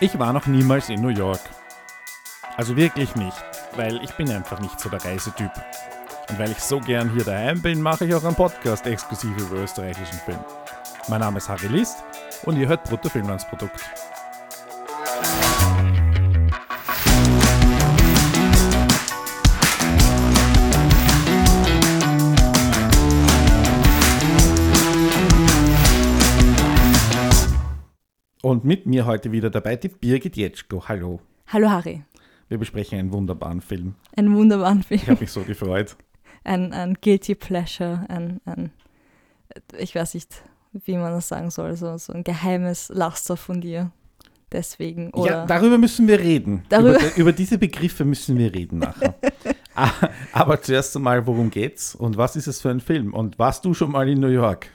Ich war noch niemals in New York. Also wirklich nicht, weil ich bin einfach nicht so der Reisetyp. Und weil ich so gern hier daheim bin, mache ich auch einen Podcast exklusiv über österreichischen Film. Mein Name ist Harry List und ihr hört Brutto Filmlandsprodukt. Und mit mir heute wieder dabei die Birgit Jetschko. Hallo. Hallo Harry. Wir besprechen einen wunderbaren Film. Einen wunderbaren Film. Ich habe mich so gefreut. Ein, ein Guilty Pleasure, ein, ein, ich weiß nicht, wie man das sagen soll, so, so ein geheimes Laster von dir. Deswegen. Oder ja, darüber müssen wir reden. Darüber- Über, über diese Begriffe müssen wir reden nachher. Ah, Aber zuerst einmal, worum geht's und was ist es für ein Film? Und warst du schon mal in New York?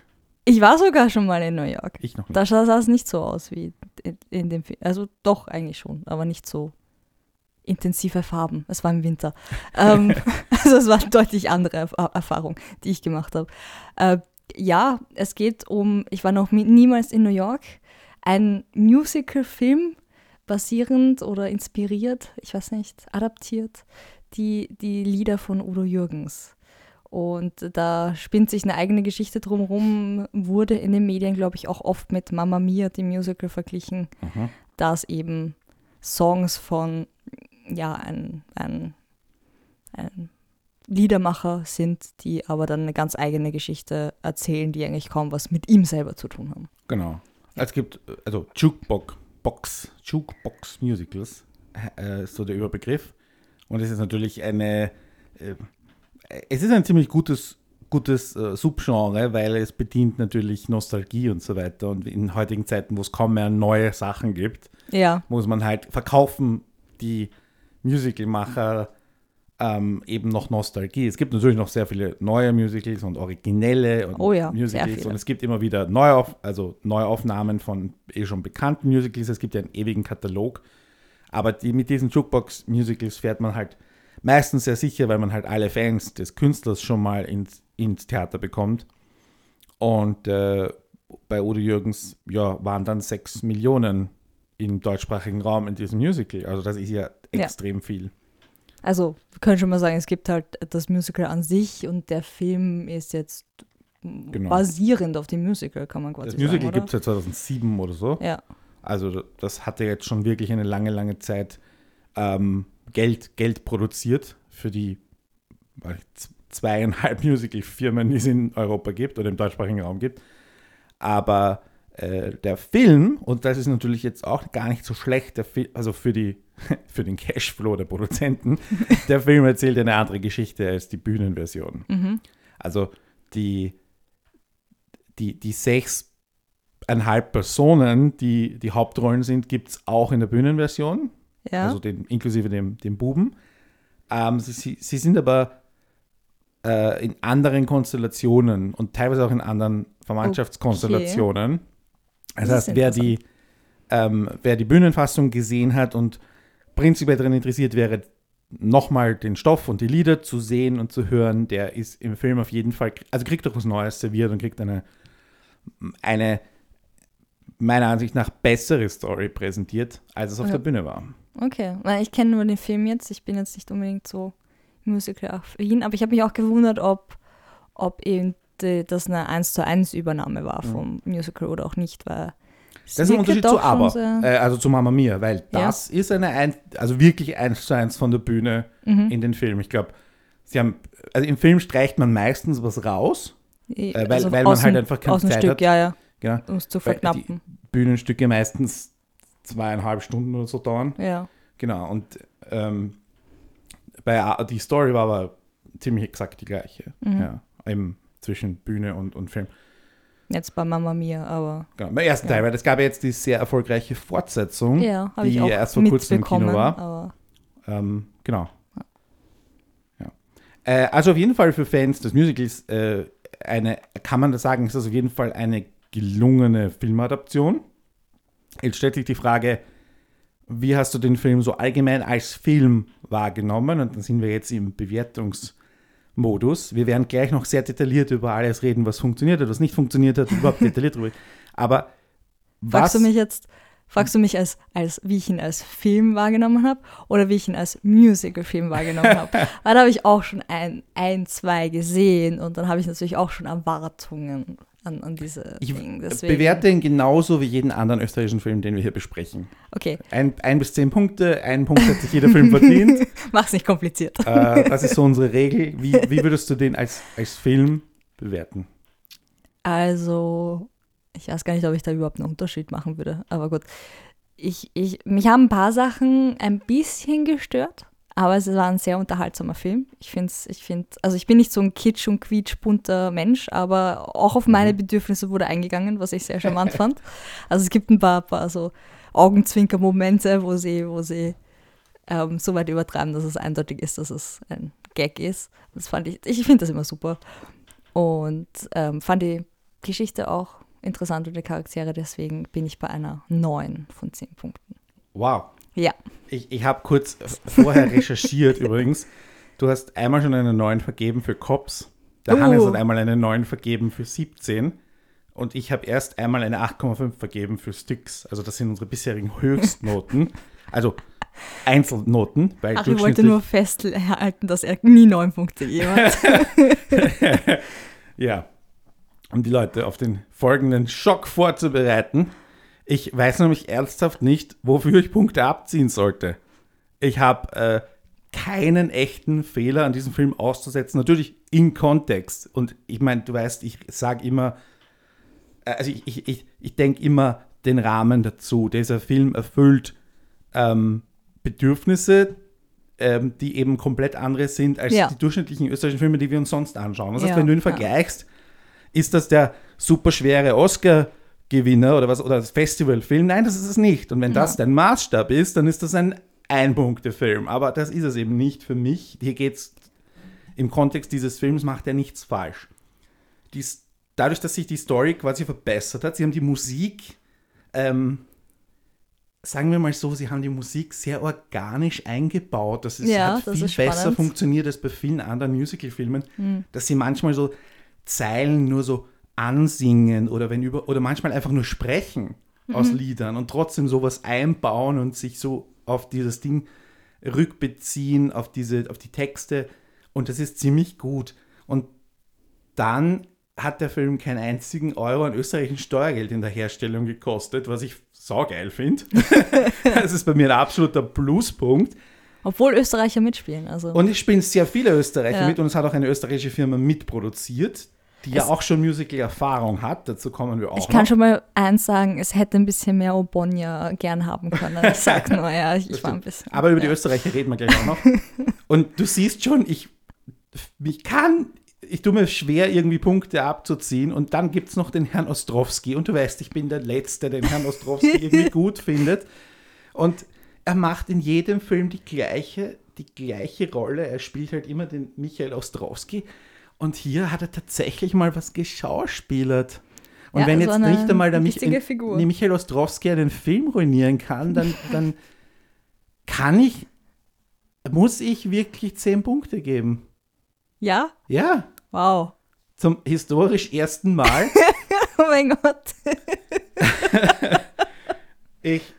Ich war sogar schon mal in New York. Ich noch nicht. Da sah es nicht so aus wie in, in dem Film. Also doch eigentlich schon, aber nicht so intensive Farben. Es war im Winter. ähm, also es war eine deutlich andere Erf Erfahrung, die ich gemacht habe. Äh, ja, es geht um, ich war noch niemals in New York, ein Musical-Film basierend oder inspiriert, ich weiß nicht, adaptiert, die, die Lieder von Udo Jürgens. Und da spinnt sich eine eigene Geschichte drumherum, wurde in den Medien, glaube ich, auch oft mit Mamma Mia, dem Musical, verglichen, Mhm. dass eben Songs von, ja, ein, ein, ein Liedermacher sind, die aber dann eine ganz eigene Geschichte erzählen, die eigentlich kaum was mit ihm selber zu tun haben. Genau. Es gibt, also Jukebox, Box, Jukebox Musicals, äh, ist so der Überbegriff. Und es ist natürlich eine, äh, es ist ein ziemlich gutes, gutes äh, Subgenre, weil es bedient natürlich Nostalgie und so weiter. Und in heutigen Zeiten, wo es kaum mehr neue Sachen gibt, Ja, muss man halt verkaufen die Musicalmacher ähm, eben noch Nostalgie. Es gibt natürlich noch sehr viele neue Musicals und originelle und Oh ja, Musicals und es gibt immer wieder Neuauf also Neuaufnahmen von eh schon bekannten Musicals. Es gibt ja einen ewigen Katalog. Aber die, mit diesen Jukebox-Musicals fährt man halt meistens sehr sicher, weil man halt alle Fans des Künstlers schon mal ins, ins Theater bekommt. Und äh, bei Udo Jürgens ja, waren dann sechs Millionen im deutschsprachigen Raum in diesem Musical. Also das ist ja Ja. extrem viel. also wir können schon mal sagen, es gibt halt das Musical an sich und der Film ist jetzt basierend auf dem Musical, kann man quasi Das Musical sagen, gibt es seit 2007 oder so. Ja, Also das hatte jetzt schon wirklich eine lange, lange Zeit ähm, Geld, Geld produziert für die zweieinhalb Musical-Firmen, die es in Europa gibt oder im deutschsprachigen Raum gibt. Aber äh, der Film, und das ist natürlich jetzt auch gar nicht so schlecht, also für, die, für den Cashflow der Produzenten, der Film erzählt eine andere Geschichte als die Bühnenversion. mhm. Also die, die, die sechseinhalb Personen, die die Hauptrollen sind, gibt es auch in der Bühnenversion, ja. also den, inklusive dem, dem Buben. Ähm, sie, sie, sind aber äh, in anderen Konstellationen und teilweise auch in anderen Verwandtschaftskonstellationen. Das Das ist heißt, wer die, ähm, wer die Bühnenfassung gesehen hat und prinzipiell daran interessiert wäre, nochmal den Stoff und die Lieder zu sehen und zu hören, der ist im Film auf jeden Fall, also kriegt doch was Neues serviert und kriegt eine, eine meiner Ansicht nach bessere Story präsentiert, als es auf Ja. der Bühne war. Okay, weil ich kenne nur den Film jetzt. Ich bin jetzt nicht unbedingt so musical-affin, aber ich habe mich auch gewundert, ob, ob eben die, das eine 1 zu 1 Übernahme war vom Musical oder auch nicht, weil Das ist ein Unterschied zu Aber, äh, also zu Mama Mia, weil Ja. das ist eine, ein, also wirklich eins zu eins von der Bühne Mhm. in den Film. Ich glaube, sie haben, also im Film streicht man meistens was raus, äh, weil- weil man halt einfach keine dem Zeit Stück, hat. ja, ja, genau, um es zu verknappen. Bühnenstücke meistens zweieinhalb Stunden oder so dauern. Ja, Genau, und ähm, bei die Story war aber ziemlich exakt die gleiche. Mhm. Ja, eben zwischen Bühne und, und Film. jetzt bei Mama Mia, aber Genau, beim ersten Ja. Teil, weil es gab ja jetzt die sehr erfolgreiche Fortsetzung. ja, die erst vor kurzem im Kino war. Ähm, genau. Ja. Äh, also auf jeden Fall für Fans des Musicals äh, eine, kann man das sagen, ist das auf jeden Fall eine gelungene Filmadaption. Jetzt stellt sich die Frage, wie hast du den Film so allgemein als Film wahrgenommen? Und dann sind wir jetzt im Bewertungsmodus. Wir werden gleich noch sehr detailliert über alles reden, was funktioniert hat, was nicht funktioniert hat, überhaupt detailliert drüber. Aber was, Fragst du mich jetzt, Fragst du mich als, als, wie ich ihn als Film wahrgenommen habe oder wie ich ihn als Musical-Film wahrgenommen habe? Weil da habe ich auch schon ein, ein, zwei gesehen und dann habe ich natürlich auch schon Erwartungen an, an diese Ich Dinge. Deswegen- bewerte ihn genauso wie jeden anderen österreichischen Film, den wir hier besprechen. Okay, Ein, ein bis zehn Punkte, ein Punkt hat sich jeder Film verdient. mach's nicht kompliziert. Äh, das ist so unsere Regel. Wie, wie würdest du den als, als Film bewerten? Also, ich weiß gar nicht, ob ich da überhaupt einen Unterschied machen würde, aber gut. Ich, ich, mich haben ein paar Sachen ein bisschen gestört, aber es war ein sehr unterhaltsamer Film. Ich finde ich find, also ich bin nicht so ein kitsch- und quietschbunter Mensch, aber auch auf meine Bedürfnisse wurde eingegangen, was ich sehr charmant fand. Also es gibt ein paar, paar so Augenzwinker-Momente, wo sie, wo sie ähm, so weit übertreiben, dass es eindeutig ist, dass es ein Gag ist. Das fand ich, ich finde das immer super. Und ähm, fand die Geschichte auch interessant und die Charaktere, deswegen bin ich bei einer 9 von 10 Punkten. Wow. Ja, Ich, ich habe kurz vorher recherchiert übrigens. Du hast einmal schon eine 9 vergeben für Cops. Der Uh. Hannes hat einmal eine 9 vergeben für 17. Und ich habe erst einmal eine 8,5 vergeben für Sticks. Also das sind unsere bisherigen Höchstnoten. Also Einzelnoten. Weil Ach, ich wollte nur festhalten, dass er nie 9 Punkte gegeben hat. Ja. Um die Leute auf den folgenden Schock vorzubereiten. Ich weiß nämlich ernsthaft nicht, wofür ich Punkte abziehen sollte. Ich habe äh, keinen echten Fehler an diesem Film auszusetzen. Natürlich in Kontext. Und ich meine, du weißt, ich sage immer, äh, also ich, ich, ich, ich denke immer den Rahmen dazu. Dieser Film erfüllt ähm, Bedürfnisse, ähm, die eben komplett andere sind als Ja. die durchschnittlichen österreichischen Filme, die wir uns sonst anschauen. Das heißt, Ja, wenn du ihn ja. vergleichst, ist das der superschwere Oscar-Gewinner oder was oder das Festivalfilm? Nein, das ist es nicht. Und wenn das dein Maßstab ist, dann ist das ein Ein-Punkte-Film. Aber das ist es eben nicht für mich. Hier geht es im Kontext dieses Films macht er nichts falsch. Dies, dadurch, dass sich die Story quasi verbessert hat, sie haben die Musik, ähm, sagen wir mal so, sie haben die Musik sehr organisch eingebaut. Das ist, Ja, hat das viel ist besser funktioniert als bei vielen anderen Musicalfilmen, dass sie manchmal so Zeilen nur so ansingen oder wenn über oder manchmal einfach nur sprechen aus Liedern und trotzdem sowas einbauen und sich so auf dieses Ding rückbeziehen, auf diese, auf die Texte. Und das ist ziemlich gut. Und dann hat der Film keinen einzigen Euro an österreichischen Steuergeld in der Herstellung gekostet, was ich saugeil finde. das ist bei mir ein absoluter Pluspunkt. Obwohl Österreicher mitspielen. Also. Und es spielen sehr viele Österreicher Ja. mit und es hat auch eine österreichische Firma mitproduziert, die ja Es- auch schon Musical-Erfahrung hat. Dazu kommen wir auch ich kann noch. schon mal eins sagen, es hätte ein bisschen mehr Obonia gern haben können. Ich sag nur, ja, ich, ich war ein bisschen. Aber über die ja. Österreicher reden wir gleich auch noch. Und du siehst schon, ich, ich kann, ich tue mir schwer, irgendwie Punkte abzuziehen. Und dann gibt es noch den Herrn Ostrowski. Und du weißt, ich bin der Letzte, den Herrn Ostrowski irgendwie gut findet. Und er macht in jedem Film die gleiche, die gleiche Rolle. Er spielt halt immer den Michael Ostrowski. Und hier hat er tatsächlich mal was geschauspielert. Und Ja, wenn so jetzt eine nicht einmal der Mich Figur. Michael Ostrowski einen Film ruinieren kann, dann, dann kann ich, muss ich wirklich zehn Punkte geben. Ja? Ja, Wow. zum historisch ersten Mal. Oh mein Gott. Ich,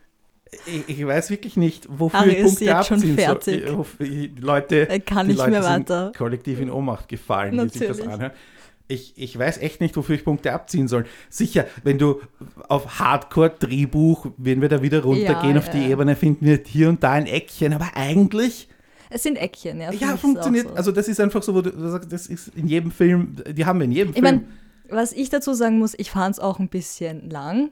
ich, ich weiß wirklich nicht, wofür Harry ich Punkte abziehen fertig. soll. Ich, ich, die Leute, Er kann die Leute sind weiter. kollektiv in Ohnmacht gefallen, die sich das Natürlich. anhören. Ich, ich weiß echt nicht, wofür ich Punkte abziehen soll. Sicher, wenn du auf Hardcore-Drehbuch, wenn wir da wieder runtergehen Ja, auf die ja. Ebene, finden wir hier und da ein Eckchen, aber eigentlich Es sind Eckchen, ja. Ja, funktioniert. so. Also das ist einfach so, wo du, sagst, das ist in jedem Film, die haben wir in jedem Ich Film. meine, was ich dazu sagen muss, ich fand es auch ein bisschen lang,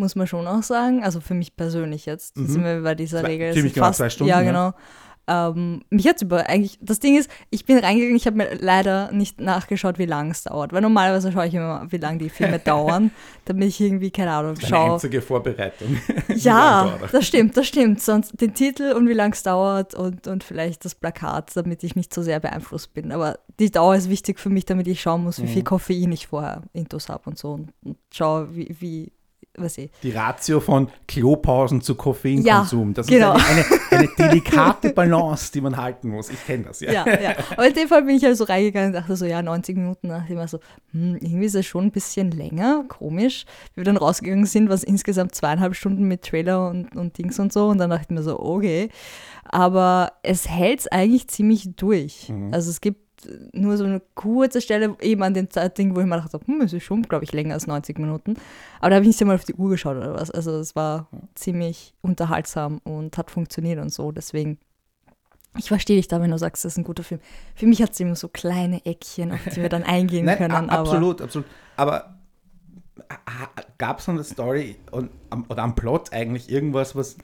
muss man schon auch sagen. Also für mich persönlich jetzt. Mhm. Sind wir bei dieser Zwei- Regel. ziemlich genau zwei Stunden, Ja, ja. genau. Ähm, mich jetzt über eigentlich, das Ding ist, ich bin reingegangen, ich habe mir leider nicht nachgeschaut, wie lange es dauert. Weil normalerweise schaue ich immer, wie lange die Filme dauern, damit ich irgendwie, keine Ahnung, schaue. einzige Vorbereitung. Ja, das stimmt, das stimmt. Sonst den Titel und wie lange es dauert und, und vielleicht das Plakat, damit ich nicht so sehr beeinflusst bin. Aber die Dauer ist wichtig für mich, damit ich schauen muss, wie Mhm. viel Koffein ich vorher intus habe und so und, und schaue, wie, wie was ich. Die Ratio von Klopausen zu Koffeinkonsum. Ja, das genau. ist eine, eine, eine delikate Balance, die man halten muss. Ich kenne das, ja. Ja, ja. Aber in dem Fall bin ich halt so reingegangen und dachte so, ja, 90 Minuten. Da dachte ich mir so, hm, irgendwie ist es schon ein bisschen länger, komisch. Wie wir dann rausgegangen sind, war es insgesamt zweieinhalb Stunden mit Trailer und, und Dings und so. Und dann dachte ich mir so, okay. Aber es hält es eigentlich ziemlich durch. Mhm. Also es gibt nur so eine kurze Stelle eben an dem Ding, wo ich mir dachte, hm, es ist schon, glaube ich, länger als 90 Minuten. Aber da habe ich nicht einmal auf die Uhr geschaut oder was. Also es war ziemlich unterhaltsam und hat funktioniert und so. Deswegen, ich verstehe dich da, wenn du sagst, das ist ein guter Film. Für mich hat es immer so kleine Eckchen, auf die wir dann eingehen Nein, können. aber absolut, absolut. Aber gab es an der Story und, oder am Plot eigentlich irgendwas, was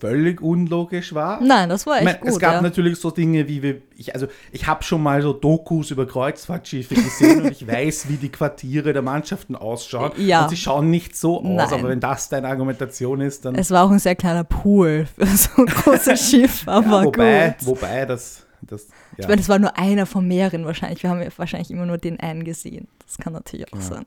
völlig unlogisch war? Nein, das war Ich echt mein, gut. es gab ja. natürlich so Dinge wie wir, ich, also ich habe schon mal so Dokus über Kreuzfahrtschiffe gesehen und ich weiß, wie die Quartiere der Mannschaften ausschauen. Ja. Und sie schauen nicht so aus, Nein. aber wenn das deine Argumentation ist, dann. Es war auch ein sehr kleiner Pool für so ein großes Schiff, aber ja, wobei, gut. wobei das. das ja. Ich meine, das war nur einer von mehreren wahrscheinlich. Wir haben ja wahrscheinlich immer nur den einen gesehen. Das kann natürlich auch sein.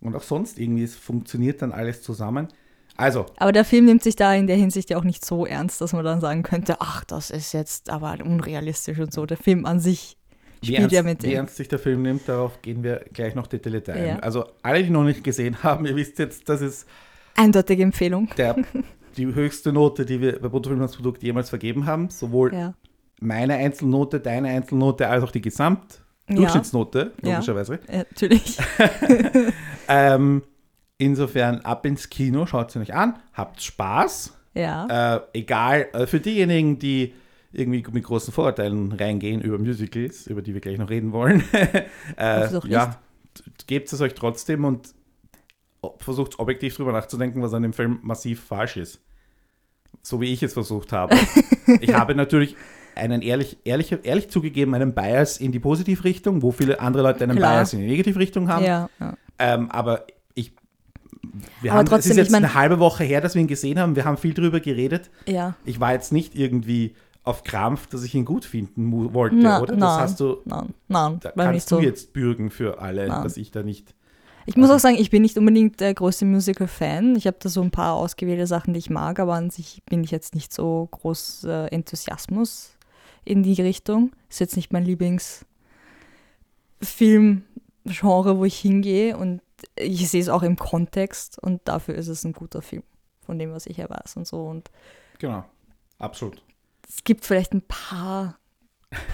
Und auch sonst irgendwie, es funktioniert dann alles zusammen. Also, Aber der Film nimmt sich da in der Hinsicht ja auch nicht so ernst, dass man dann sagen könnte, ach, das ist jetzt aber unrealistisch und so. Der Film an sich wie spielt ernst, ja mit wie ernst sich der Film nimmt, darauf gehen wir gleich noch detailliert ein. Ja. Also, alle, die noch nicht gesehen haben, ihr wisst jetzt, das ist Eindeutige Empfehlung. der, die höchste Note, die wir bei Bruttofilmlandsprodukt jemals vergeben haben. Sowohl Ja. meine Einzelnote, deine Einzelnote, als auch die Gesamtdurchschnittsnote, Ja. logischerweise. ja, natürlich. Ähm, insofern ab ins Kino, schaut sie euch an, habt Spaß. Ja. Äh, egal, äh, für diejenigen, die irgendwie mit großen Vorurteilen reingehen über Musicals, über die wir gleich noch reden wollen, äh, ja, gebt es euch trotzdem und versucht objektiv drüber nachzudenken, was an dem Film massiv falsch ist. So wie ich es versucht habe. ich habe natürlich einen ehrlich, ehrlich, ehrlich zugegeben einen Bias in die Positivrichtung, wo viele andere Leute einen Klar. Bias in die Negativrichtung haben. ja, ja. Ähm, aber ich. Wir Aber haben, es trotzdem, ist jetzt ich mein- eine halbe Woche her, dass wir ihn gesehen haben. Wir haben viel drüber geredet. ja. Ich war jetzt nicht irgendwie auf Krampf, dass ich ihn gut finden wollte, Na, oder? Das nein. hast du. Nein, nein, Da kannst so. du jetzt bürgen für alle, Nein. dass ich da nicht. Ich muss auch sagen, ich bin nicht unbedingt der größte Musical-Fan. Ich habe da so ein paar ausgewählte Sachen, die ich mag, aber an sich bin ich jetzt nicht so groß äh, Enthusiasmus in die Richtung. Ist jetzt nicht mein Lieblingsfilm-Genre, wo ich hingehe und ich sehe es auch im Kontext und dafür ist es ein guter Film, von dem, was ich ja weiß und so. Und Genau. Absolut. es gibt vielleicht ein paar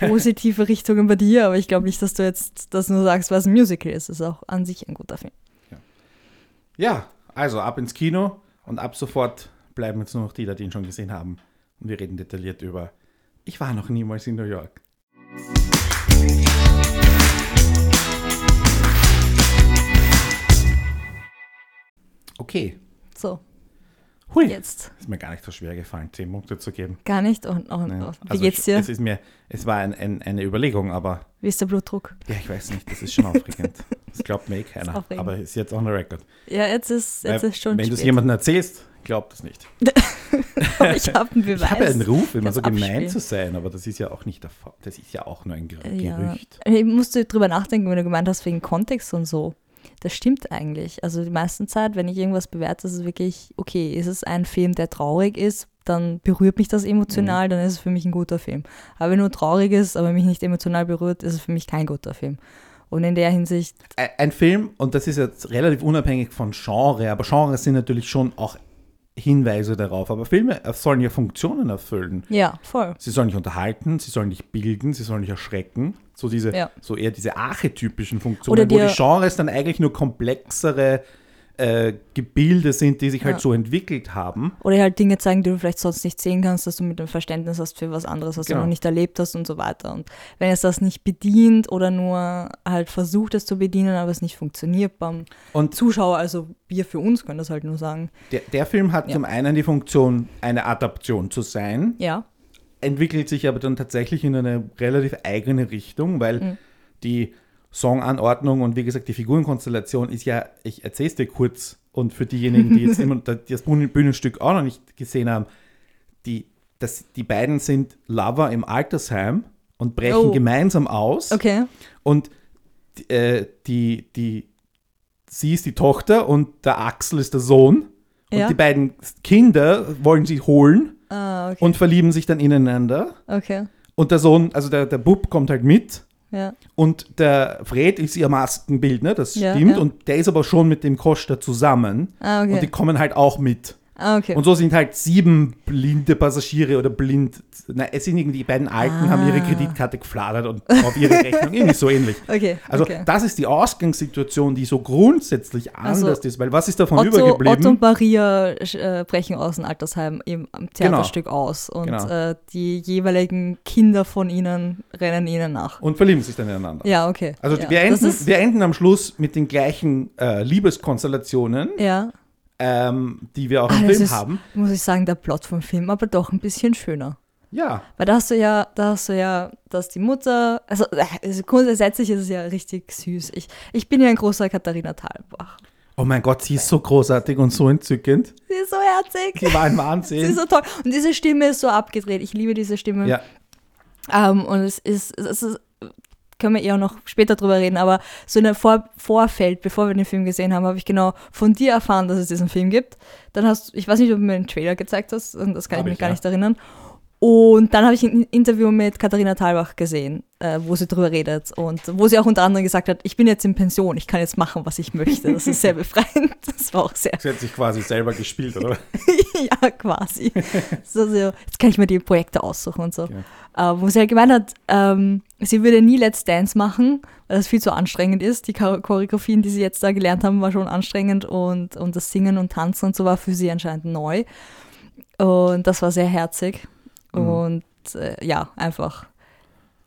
positive Richtungen bei dir, aber ich glaube nicht, dass du jetzt das nur sagst, was ein Musical ist. Es ist auch an sich ein guter Film. Ja, also ab ins Kino und ab sofort bleiben jetzt nur noch die, die ihn schon gesehen haben. Und wir reden detailliert über. Ich war noch niemals in New York. Okay. So, Hui. jetzt. Ist mir gar nicht so schwer gefallen, 10 Punkte zu geben. Gar nicht. Und, und, Ja, wie also geht's dir? Es, ist mir, es war ein, ein, eine Überlegung, aber Wie ist der Blutdruck? ja, ich weiß nicht, das ist schon aufregend. Das glaubt mir eh ist keiner. aufregend. Aber ist jetzt on the record. Ja, jetzt ist, jetzt Weil, ist schon Wenn du es jemandem erzählst, glaubt es nicht. Ich habe einen Beweis. Ich habe einen Ruf, immer so gemein abspielen. zu sein, aber das ist ja auch nicht der Fall. Das ist ja auch nur ein Ger ja. Gerücht. Ich musste drüber nachdenken, wenn du gemeint hast, wegen Kontext und so. Das stimmt eigentlich. Also die meisten Zeit, wenn ich irgendwas bewerte, ist es wirklich, okay, ist es ein Film, der traurig ist, dann berührt mich das emotional, Mhm. dann ist es für mich ein guter Film. Aber wenn nur traurig ist, aber mich nicht emotional berührt, ist es für mich kein guter Film. Und in der Hinsicht, Ein- Film, und das ist jetzt relativ unabhängig von Genre, aber Genres sind natürlich schon auch Hinweise darauf. Aber Filme sollen ja Funktionen erfüllen. ja, voll. Sie sollen dich unterhalten, sie sollen dich bilden, sie sollen dich erschrecken. So diese, Ja. so eher diese archetypischen Funktionen, wo dir- die Genres dann eigentlich nur komplexere äh, Gebilde sind, die sich halt Ja. so entwickelt haben. Oder halt Dinge zeigen, die du vielleicht sonst nicht sehen kannst, dass du mit dem Verständnis hast für was anderes, was Genau. du noch nicht erlebt hast und so weiter. Und wenn es das nicht bedient oder nur halt versucht, es zu bedienen, aber es nicht funktioniert beim Und Zuschauer, also wir für uns können das halt nur sagen, der, der Film hat Ja. zum einen die Funktion, eine Adaption zu sein, ja, entwickelt sich aber dann tatsächlich in eine relativ eigene Richtung, weil Mhm. die Songanordnung und wie gesagt die Figurenkonstellation ist ja, ich erzähle es dir kurz und für diejenigen, die jetzt immer das Bühnen- Bühnenstück auch noch nicht gesehen haben, die, das, die beiden sind Lover im Altersheim und brechen Oh. gemeinsam aus okay. und äh, die, die sie ist die Tochter und der Axel ist der Sohn. Und Ja. die beiden Kinder wollen sie holen Ah, okay. und verlieben sich dann ineinander. okay. Und der Sohn, also der, der Bub kommt halt mit. Ja. Und der Fred ist ihr Maskenbildner, das Ja, stimmt. ja. Und der ist aber schon mit dem Koster zusammen. Ah, Und die okay. kommen halt auch mit. Ah, okay. Und so sind halt sieben blinde Passagiere oder blind. Na, es sind irgendwie die beiden Alten, haben ihre Ah. Kreditkarte gefladert und auf ihre Rechnung. Irgendwie so ähnlich. okay. Also okay. das ist die Ausgangssituation, die so grundsätzlich Also, anders ist. Weil was ist davon Otto, übergeblieben? Otto und Maria äh, brechen aus dem Altersheim im am Theaterstück aus und Genau. äh, die jeweiligen Kinder von ihnen rennen ihnen nach. und verlieben sich dann ineinander. Ja, okay. Also ja. wir, enden, wir enden am Schluss mit den gleichen äh, Liebeskonstellationen, ja, ähm, die wir auch Ah, im das Film ist- haben. muss ich sagen, der Plot vom Film aber doch ein bisschen schöner. Ja, Weil da hast du ja, da hast du ja, dass die Mutter, also, also grundsätzlich ist es ja richtig süß. Ich, ich bin ja ein großer Katharina Thalbach. oh mein Gott, sie ist so großartig und so entzückend. Sie ist so herzig. Sie war ein Sie Wahnsinn. ist so toll. Und diese Stimme ist so abgedreht. Ich liebe diese Stimme. Ja, Ähm, und es ist, es ist, können wir eher noch später drüber reden, aber so in der Vor Vorfeld, bevor wir den Film gesehen haben, habe ich genau von dir erfahren, dass es diesen Film gibt. Dann hast ich weiß nicht, ob du mir den Trailer gezeigt hast, und das kann Hab ich mich ich, gar ja. nicht erinnern. Und dann habe ich ein Interview mit Katharina Thalbach gesehen, äh, wo sie drüber redet und wo sie auch unter anderem gesagt hat, ich bin jetzt in Pension, ich kann jetzt machen, was ich möchte. Das ist sehr befreiend. Das war auch sehr sie hat sich quasi selber gespielt, oder? ja, quasi. so, so, jetzt kann ich mir die Projekte aussuchen und so. Ja. Äh, wo sie halt gemeint hat, ähm, sie würde nie Let's Dance machen, weil das viel zu anstrengend ist. Die Chor- Choreografien, die sie jetzt da gelernt haben, war schon anstrengend und, und das Singen und Tanzen und so war für sie anscheinend neu. Und das war sehr herzig. Mhm. Und äh, ja, einfach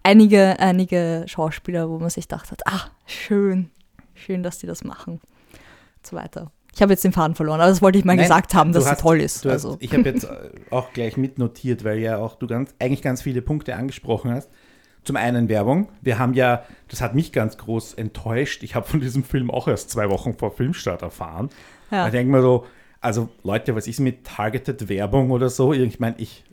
einige, einige Schauspieler, wo man sich gedacht hat, ah, schön, schön, dass die das machen. Und so weiter. Ich habe jetzt den Faden verloren, aber das wollte ich mal Nein, gesagt haben, dass hast- sie toll ist. Hast, also. Ich habe jetzt äh, auch gleich mitnotiert, weil ja auch du ganz, eigentlich ganz viele Punkte angesprochen hast. Zum einen Werbung. Wir haben ja, das hat mich ganz groß enttäuscht. Ich habe von diesem Film auch erst zwei Wochen vor Filmstart erfahren. Ja. Da denke ich mir so, also Leute, was ist mit Targeted Werbung oder so? Ich meine, ich,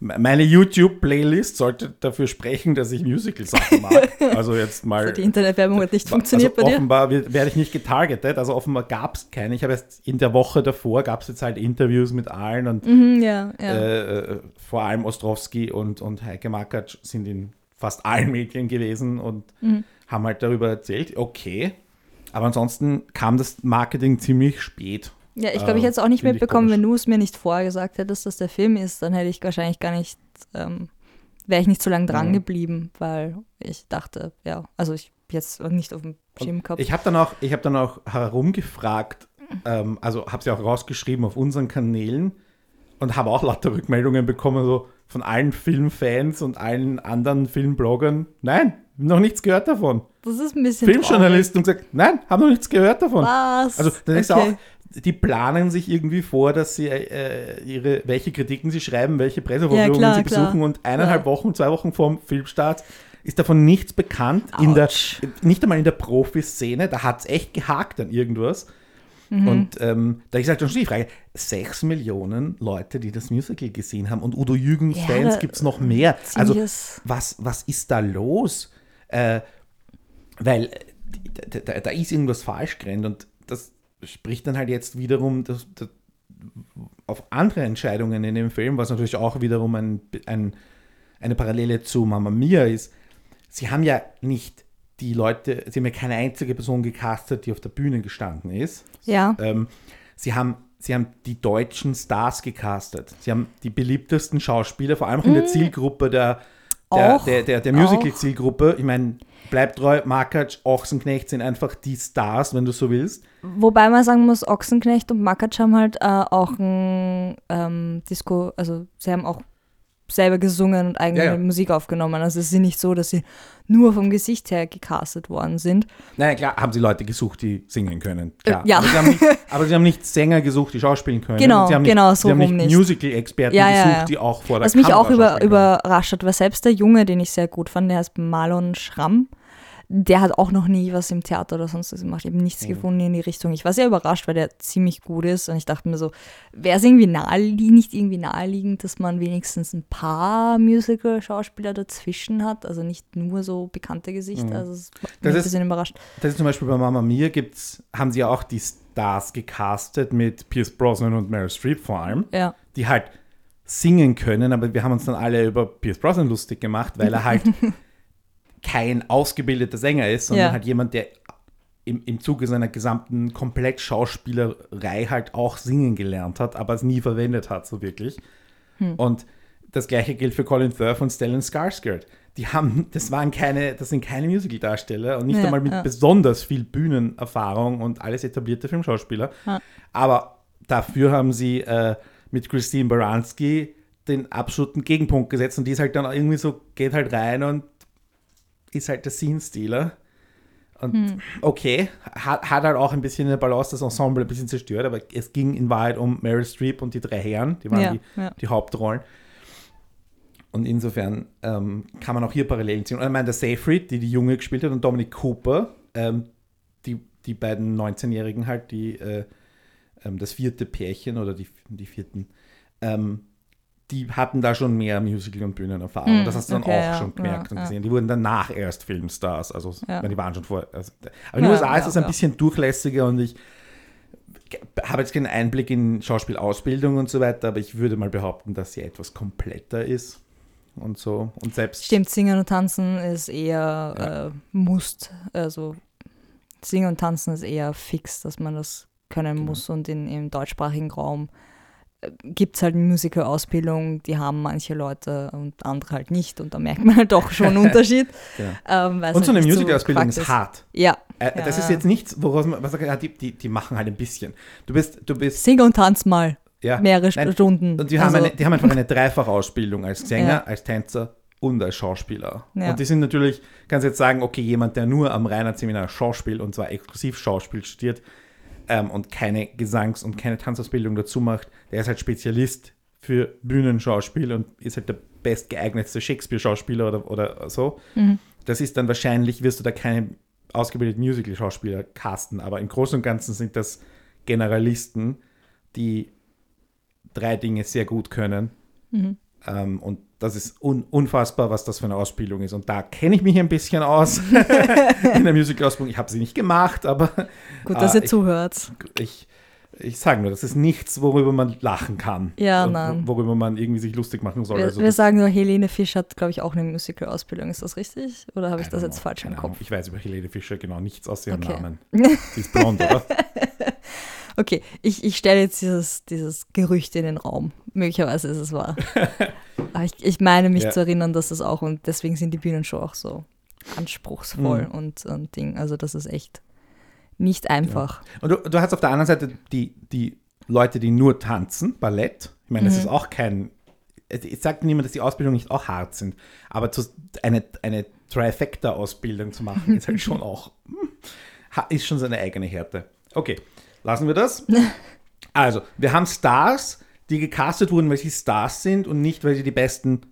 meine YouTube-Playlist sollte dafür sprechen, dass ich Musical-Sachen mag. Also jetzt mal. Die Internetwerbung hat nicht funktioniert also bei dir. offenbar werde ich nicht getargetet, also offenbar gab es keine. Ich habe erst in der Woche davor gab es jetzt halt Interviews mit allen und Mhm, ja, ja. äh, äh, vor allem Ostrowski und, und Heike Makatsch sind in fast allen Medien gewesen und Mhm. haben halt darüber erzählt. Okay. Aber ansonsten kam das Marketing ziemlich spät. Ja, ich glaube, ich äh, hätte es auch nicht ich mitbekommen, wenn du es mir nicht vorher gesagt hättest, dass der Film ist, dann hätte ich wahrscheinlich gar nicht, ähm, wäre ich nicht so lange dran Mhm. geblieben, weil ich dachte, ja, also ich jetzt nicht auf dem Schirm gehabt. Ich habe dann auch, ich habe dann auch herumgefragt, ähm, also habe sie auch rausgeschrieben auf unseren Kanälen und habe auch lauter Rückmeldungen bekommen, so von allen Filmfans und allen anderen Filmbloggern. Nein, noch nichts gehört davon. das ist ein bisschen Filmjournalisten und gesagt, nein, haben noch nichts gehört davon. Was? Also dann ist Okay. auch, die planen sich irgendwie vor, dass sie äh, ihre, welche Kritiken sie schreiben, welche Pressevorführungen Ja, sie klar. besuchen und eineinhalb Klar. Wochen, zwei Wochen vorm Filmstart ist davon nichts bekannt. In der, nicht einmal in der Profiszene, da hat es echt gehakt an irgendwas. Mhm. Und ähm, da ist halt schon die Frage, sechs Millionen Leute, die das Musical gesehen haben und Udo Jürgens Ja, Fans da- gibt es noch mehr. Also was, was ist da los? Äh, weil äh, da, da, da ist irgendwas falsch gerannt und das spricht dann halt jetzt wiederum das, das, auf andere Entscheidungen in dem Film, was natürlich auch wiederum ein, ein, eine Parallele zu Mamma Mia ist. Sie haben ja nicht die Leute, sie haben ja keine einzige Person gecastet, die auf der Bühne gestanden ist. ja. Ähm, sie, haben, sie haben die deutschen Stars gecastet. Sie haben die beliebtesten Schauspieler, vor allem auch in der Zielgruppe der, der. Auch, der, der, der. Musical-Zielgruppe. Ich meine, Bleibtreu, Markatsch, Ochsenknecht sind einfach die Stars, wenn du so willst. Wobei man sagen muss, Ochsenknecht und Makatsch haben halt äh, auch ein ähm, Disco, also sie haben auch selber gesungen und eigene Ja, ja. Musik aufgenommen. Also es ist nicht so, dass sie nur vom Gesicht her gecastet worden sind. Naja, klar, haben sie Leute gesucht, die singen können. Klar. Äh, ja. Aber, sie haben nicht, aber sie haben nicht Sänger gesucht, die schauspielen können. Genau, sie haben genau, nicht, so Sie haben nicht. Musical-Experten Ja, gesucht, die auch vor der Was mich Kamera auch über, überrascht hat, war selbst der Junge, den ich sehr gut fand, der heißt Marlon Schramm. Der hat auch noch nie was im Theater oder sonst was gemacht. Ich habe nichts Mhm. gefunden in die Richtung. Ich war sehr überrascht, weil der ziemlich gut ist und ich dachte mir so, wäre es irgendwie naheliegend, nicht irgendwie naheliegend, dass man wenigstens ein paar Musical-Schauspieler dazwischen hat, also nicht nur so bekannte Gesichter. Mhm. Also Das ein ist- bisschen überrascht. Das ist zum Beispiel bei Mama Mia gibt's, haben sie ja auch die Stars gecastet mit Pierce Brosnan und Meryl Streep vor allem, Ja, die halt singen können, aber wir haben uns dann alle über Pierce Brosnan lustig gemacht, weil er halt kein ausgebildeter Sänger ist, sondern Ja. halt jemand, der im, im Zuge seiner gesamten Komplett-Schauspielerei halt auch singen gelernt hat, aber es nie verwendet hat, so wirklich. Hm. Und das gleiche gilt für Colin Firth und Stellan Skarsgård. Die haben, das waren keine, das sind keine Musical-Darsteller und nicht Ja, einmal mit ja. besonders viel Bühnenerfahrung und alles etablierte Filmschauspieler. Ja. Aber dafür haben sie äh, mit Christine Baranski den absoluten Gegenpunkt gesetzt und die ist halt dann irgendwie so, geht halt rein und ist halt der Scene-Stealer. Und Hm. okay, hat, hat halt auch ein bisschen in der Balance das Ensemble ein bisschen zerstört, aber es ging in Wahrheit um Meryl Streep und die drei Herren, die waren ja, die, ja. die Hauptrollen. Und insofern ähm, kann man auch hier Parallelen ziehen. Und ich meine, der Seyfried, die die Junge gespielt hat, und Dominic Cooper, ähm, die, die beiden 19-Jährigen halt, die äh, ähm, das vierte Pärchen oder die, die vierten, ähm, die hatten da schon mehr Musical- und Bühnenerfahrung. Mm, das hast du dann okay, auch ja, schon gemerkt ja, und ja. gesehen. Die wurden danach erst Filmstars. Also, Ja. die waren schon vorher. Also, aber in den Ja, USA ist ja, es ein ja. bisschen durchlässiger und ich habe jetzt keinen Einblick in Schauspielausbildung und so weiter, aber ich würde mal behaupten, dass sie etwas kompletter ist und so. Und selbst Stimmt, Singen und Tanzen ist eher äh, Must. Also Singen und Tanzen ist eher fix, dass man das können Genau. muss. Und in, im deutschsprachigen Raum gibt es halt eine Musical-Ausbildung, die haben manche Leute und andere halt nicht. Und da merkt man halt doch schon einen Unterschied. Genau. ähm, Und so halt eine gewagt ist hart. Ja, Äh, Ja, das ist ja. jetzt nichts, woraus man, was, ja, die, die, die machen halt ein bisschen. Du bist, du bist, Sing und Tanz mal ja. mehrere Nein, Stunden. Und die, haben Also, eine, die haben einfach eine Dreifachausbildung als Sänger, Ja. als Tänzer und als Schauspieler. Ja. Und die sind natürlich, kannst jetzt sagen, okay, jemand, der nur am Reinhard Seminar Schauspiel und zwar exklusiv Schauspiel studiert ähm, und keine Gesangs- und keine Tanzausbildung dazu macht, der ist halt Spezialist für Bühnenschauspiel und ist halt der bestgeeignetste Shakespeare-Schauspieler oder, oder so. Mhm. Das ist dann wahrscheinlich, wirst du da keine ausgebildeten Musical-Schauspieler casten, aber im Großen und Ganzen sind das Generalisten, die drei Dinge sehr gut können. Mhm. Ähm, und das ist un unfassbar, was das für eine Ausbildung ist. Und da kenne ich mich ein bisschen aus in der Musical-Ausbildung. Ich habe sie nicht gemacht, aber gut, dass Ah, ihr ich- zuhört. ich, ich sage nur, das ist nichts, worüber man lachen kann. Ja, nein. Worüber man irgendwie sich lustig machen soll. Wir, Also wir sagen nur, Helene Fisch hat, glaube ich, auch eine Musical-Ausbildung. Ist das richtig? Oder habe ich das jetzt falsch im Kopf? Ich weiß über Helene Fischer genau nichts aus ihrem Okay. Namen. Sie ist blond, oder? Okay, ich, ich stelle jetzt dieses, dieses Gerücht in den Raum. Möglicherweise ist es wahr. Aber ich, ich meine mich Ja. zu erinnern, dass das auch, und deswegen sind die Bühnenshow auch so anspruchsvoll Mhm. und, und Ding. Also das ist echt nicht einfach. Und du, du hast auf der anderen Seite die, die Leute, die nur tanzen, Ballett. Ich meine, das Mhm. ist auch kein. Ich sage niemand, dass die Ausbildungen nicht auch hart sind, aber zu, eine, eine Trifecta-Ausbildung zu machen, ist halt schon auch. hm, Ist schon seine eigene Härte. Okay, lassen wir das. Also, wir haben Stars, die gecastet wurden, weil sie Stars sind und nicht, weil sie die besten,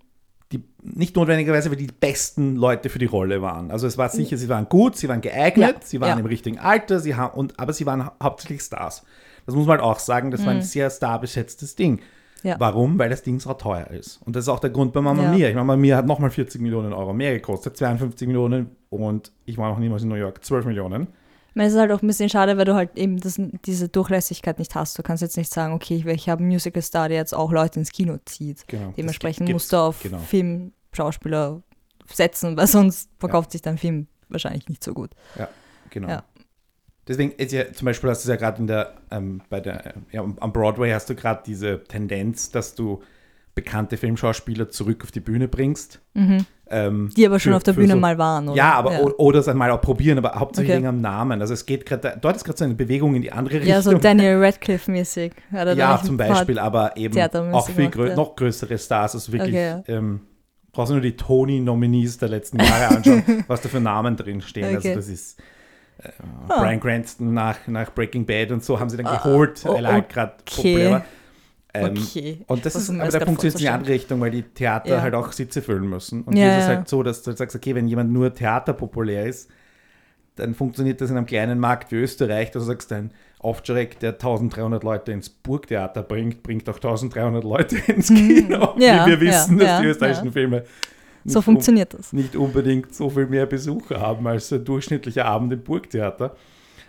die, nicht notwendigerweise, weil die besten Leute für die Rolle waren. Also es war sicher, sie waren gut, sie waren geeignet, Ja, sie waren ja. im richtigen Alter, sie haben, und, aber sie waren hau- hauptsächlich Stars. Das muss man halt auch sagen, das war ein sehr starbesetztes Ding. Mhm. Ja. Warum? Weil das Ding so teuer ist. Und das ist auch der Grund bei Mamma Ja. Mia. Ich meine, Mamma Mia hat nochmal 40 Millionen Euro mehr gekostet, 52 Millionen und ich war noch niemals in New York, 12 Millionen. Meine, es ist halt auch ein bisschen schade, weil du halt eben das, diese Durchlässigkeit nicht hast. Du kannst jetzt nicht sagen, okay, ich, habe einen Musical-Star, der jetzt auch Leute ins Kino zieht. Genau. Dementsprechend musst du auf genau. Filmschauspieler setzen, weil sonst verkauft sich dein Film wahrscheinlich nicht so gut. Genau. Ja. Deswegen ist ja zum Beispiel hast du ja gerade in der, ähm, bei der, ja, am Broadway hast du gerade diese Tendenz, dass du bekannte Filmschauspieler zurück auf die Bühne bringst. Mhm. Ähm, Die aber schon für- auf der Bühne so- mal waren, oder? Ja, aber o- oder es einmal auch probieren, aber hauptsächlich Okay. wegen am Namen. Also es geht gerade, dort ist gerade so eine Bewegung in die andere Richtung. Ja, so Daniel Radcliffe-mäßig. Ja, zum Beispiel, aber eben auch viel gemacht, grö ja. noch größere Stars. Also wirklich, Okay. ähm, brauchst du nur die Tony-Nominees der letzten Jahre anschauen, was da für Namen drin stehen. Okay. Also das ist äh, Ah. Brian Cranston nach, nach Breaking Bad und so haben sie dann Ah, geholt, oh, weil er halt gerade okay. Ähm, Okay. Und das Ich ist, aber der grad funktioniert in die andere Richtung, weil die Theater Ja. halt auch Sitze füllen müssen. Und Ja, hier ist es halt so, dass du sagst, okay, wenn jemand nur Theater populär ist, dann funktioniert das in einem kleinen Markt wie Österreich, dass du sagst, ein Ovtcharek, der 1300 Leute ins Burgtheater bringt, bringt auch 1300 Leute ins Kino. Mhm. Ja, wie wir wissen, ja, dass ja, die österreichischen. Filme So funktioniert das. nicht unbedingt so viel mehr Besucher haben als ein durchschnittlicher Abend im Burgtheater.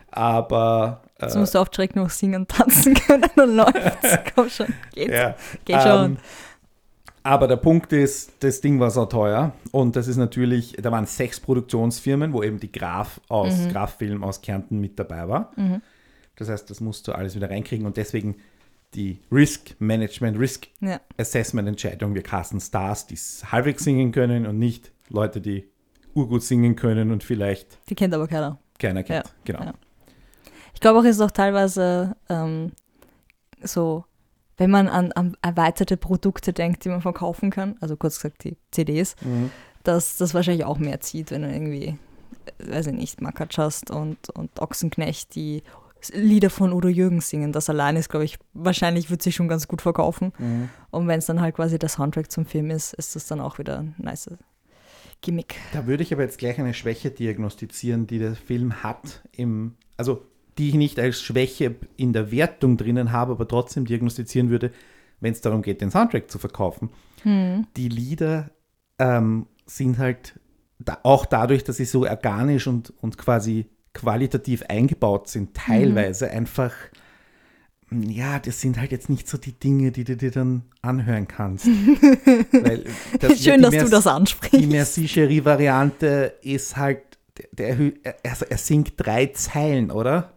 Aber Jetzt äh, musst du auf Track noch singen, tanzen können und läuft's. Komm schon, geht, ja, geht schon. Ähm, aber der Punkt ist, das Ding war so teuer und das ist natürlich, da waren sechs Produktionsfirmen, wo eben die Graf aus Mhm. Graf Film aus Kärnten mit dabei war. Mhm. Das heißt, das musst du alles wieder reinkriegen und deswegen die Risk Management, Risk Ja. Assessment Entscheidung. Wir casten Stars, die halbwegs singen können und nicht Leute, die urgut singen können und vielleicht Die kennt aber keiner. keiner kennt. Ja, genau. ja. Ich glaube auch, es ist auch teilweise ähm, so, wenn man an, an erweiterte Produkte denkt, die man verkaufen kann, also kurz gesagt die CDs, Mhm. dass das wahrscheinlich auch mehr zieht, wenn du irgendwie, äh, weiß ich nicht, Makatsch hast und, und Ochsenknecht, die Lieder von Udo Jürgens singen. Das allein ist, glaube ich, wahrscheinlich wird sich schon ganz gut verkaufen. Mhm. Und wenn es dann halt quasi der Soundtrack zum Film ist, ist das dann auch wieder ein nice Gimmick. Da würde ich aber jetzt gleich eine Schwäche diagnostizieren, die der Film hat, im, also die ich nicht als Schwäche in der Wertung drinnen habe, aber trotzdem diagnostizieren würde, wenn es darum geht, den Soundtrack zu verkaufen. Hm. Die Lieder ähm, sind halt da, auch dadurch, dass sie so organisch und, und quasi qualitativ eingebaut sind, teilweise einfach, ja, das sind halt jetzt nicht so die Dinge, die du dir dann anhören kannst. Weil das- Schön, die dass du Mers- das die ansprichst. Merci-Cherie-Variante ist halt, der, der, also er singt drei Zeilen, oder?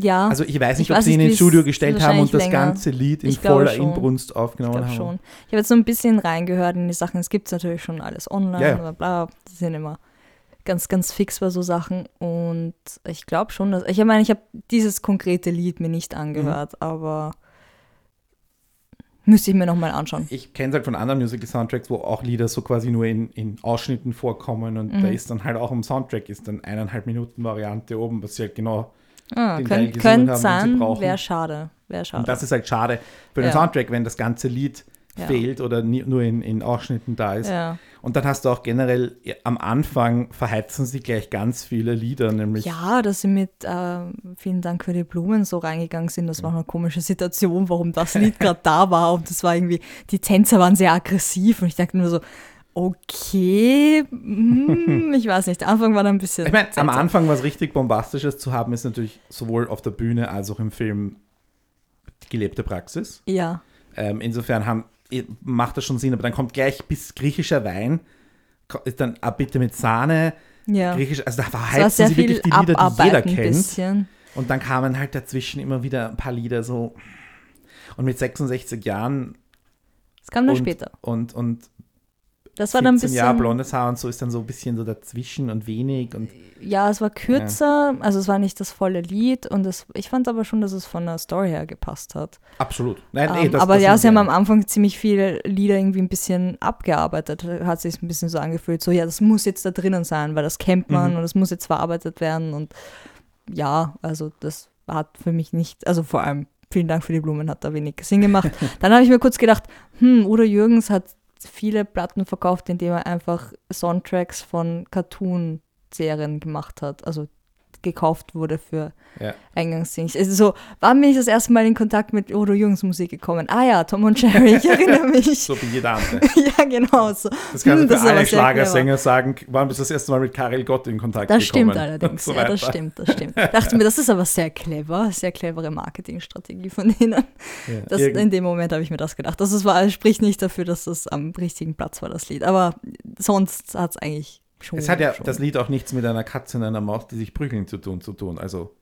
Ja, Also ich weiß nicht, Ich ob weiß sie ihn ins Studio gestellt haben und das länger. ganze Lied in Ich voller. Inbrunst ich aufgenommen glaube haben. schon. Ich habe jetzt so ein bisschen reingehört in die Sachen. Es gibt natürlich schon alles online, Ja, ja. bla bla. Die sind immer ganz, ganz fix bei so Sachen. Und ich glaube schon, dass. Ich meine, ich habe dieses konkrete Lied mir nicht angehört, Mhm. aber müsste ich mir nochmal anschauen. Ich kenne es halt von anderen Musical-Soundtracks, wo auch Lieder so quasi nur in, in Ausschnitten vorkommen und Mhm. da ist dann halt auch im Soundtrack ist dann eineinhalb Minuten Variante oben, was sie halt genau. Ah, den könnt haben, sein, wäre schade. Wäre schade. Und das ist halt schade für den Ja. Soundtrack, wenn das ganze Lied Ja. fehlt oder nie, nur in, in Ausschnitten da ist. ja. Und dann hast du auch generell am Anfang verheizen sie gleich ganz viele Lieder, nämlich ja, dass sie mit äh, Vielen Dank für die Blumen so reingegangen sind, das war eine komische Situation, warum das Lied gerade da war. Und das war irgendwie, die Tänzer waren sehr aggressiv und ich dachte nur so, okay, hm, ich weiß nicht, der Anfang war dann ein bisschen. Ich meine, am. Anfang was richtig Bombastisches zu haben, ist natürlich sowohl auf der Bühne als auch im Film die gelebte Praxis. Ja, Ähm, insofern haben, macht das schon Sinn, aber dann kommt gleich bis griechischer Wein, ist dann ah, bitte mit Sahne, ja. griechisch, also da Es war verheizen sehr sie wirklich die Lieder, die jeder kennt. bisschen. Und dann kamen halt dazwischen immer wieder ein paar Lieder so. Und mit 66 Jahren Das kam dann und, später. und, und Das war dann ein 14 Jahre bisschen. blondes Haar und so ist dann so ein bisschen so dazwischen und wenig und Ja, es war kürzer, also es war nicht das volle Lied und es, ich fand aber schon, dass es von der Story her gepasst hat. absolut. Nein, Ähm, nee, das, aber das ja, sie haben am Anfang ziemlich viele Lieder irgendwie ein bisschen abgearbeitet. Hat sich ein bisschen so angefühlt, so ja, das muss jetzt da drinnen sein, weil das kennt man Mhm. und das muss jetzt verarbeitet werden. Und ja, also das hat für mich nicht, also vor allem vielen Dank für die Blumen, hat da wenig Sinn gemacht. Dann habe ich mir kurz gedacht, hm, Udo Jürgens hat viele Platten verkauft, indem er einfach Soundtracks von Cartoon-Serien gemacht hat. Also gekauft wurde für Ja. Eingangsdings. Also so, wann bin ich das erste Mal in Kontakt mit Udo Jürgens Musik gekommen? Ah ja, Tom und Jerry, ich erinnere mich. so wie jeder andere. ja, genau so. Das kannst Hm, du das für alle Schlagersänger sagen, wann bist du das erste Mal mit Karel Gott in Kontakt Das gekommen? stimmt allerdings. So ja, das stimmt, das stimmt. Dachte mir, das ist aber sehr clever, sehr clevere Marketingstrategie von denen. Ja, Das, in dem Moment habe ich mir das gedacht. Das ist, war, spricht nicht dafür, dass das am richtigen Platz war, das Lied. Aber sonst hat es eigentlich schon. es hat ja schon. das Lied auch nichts mit einer Katze in einer Maus, die sich prügeln zu tun, zu tun. Also,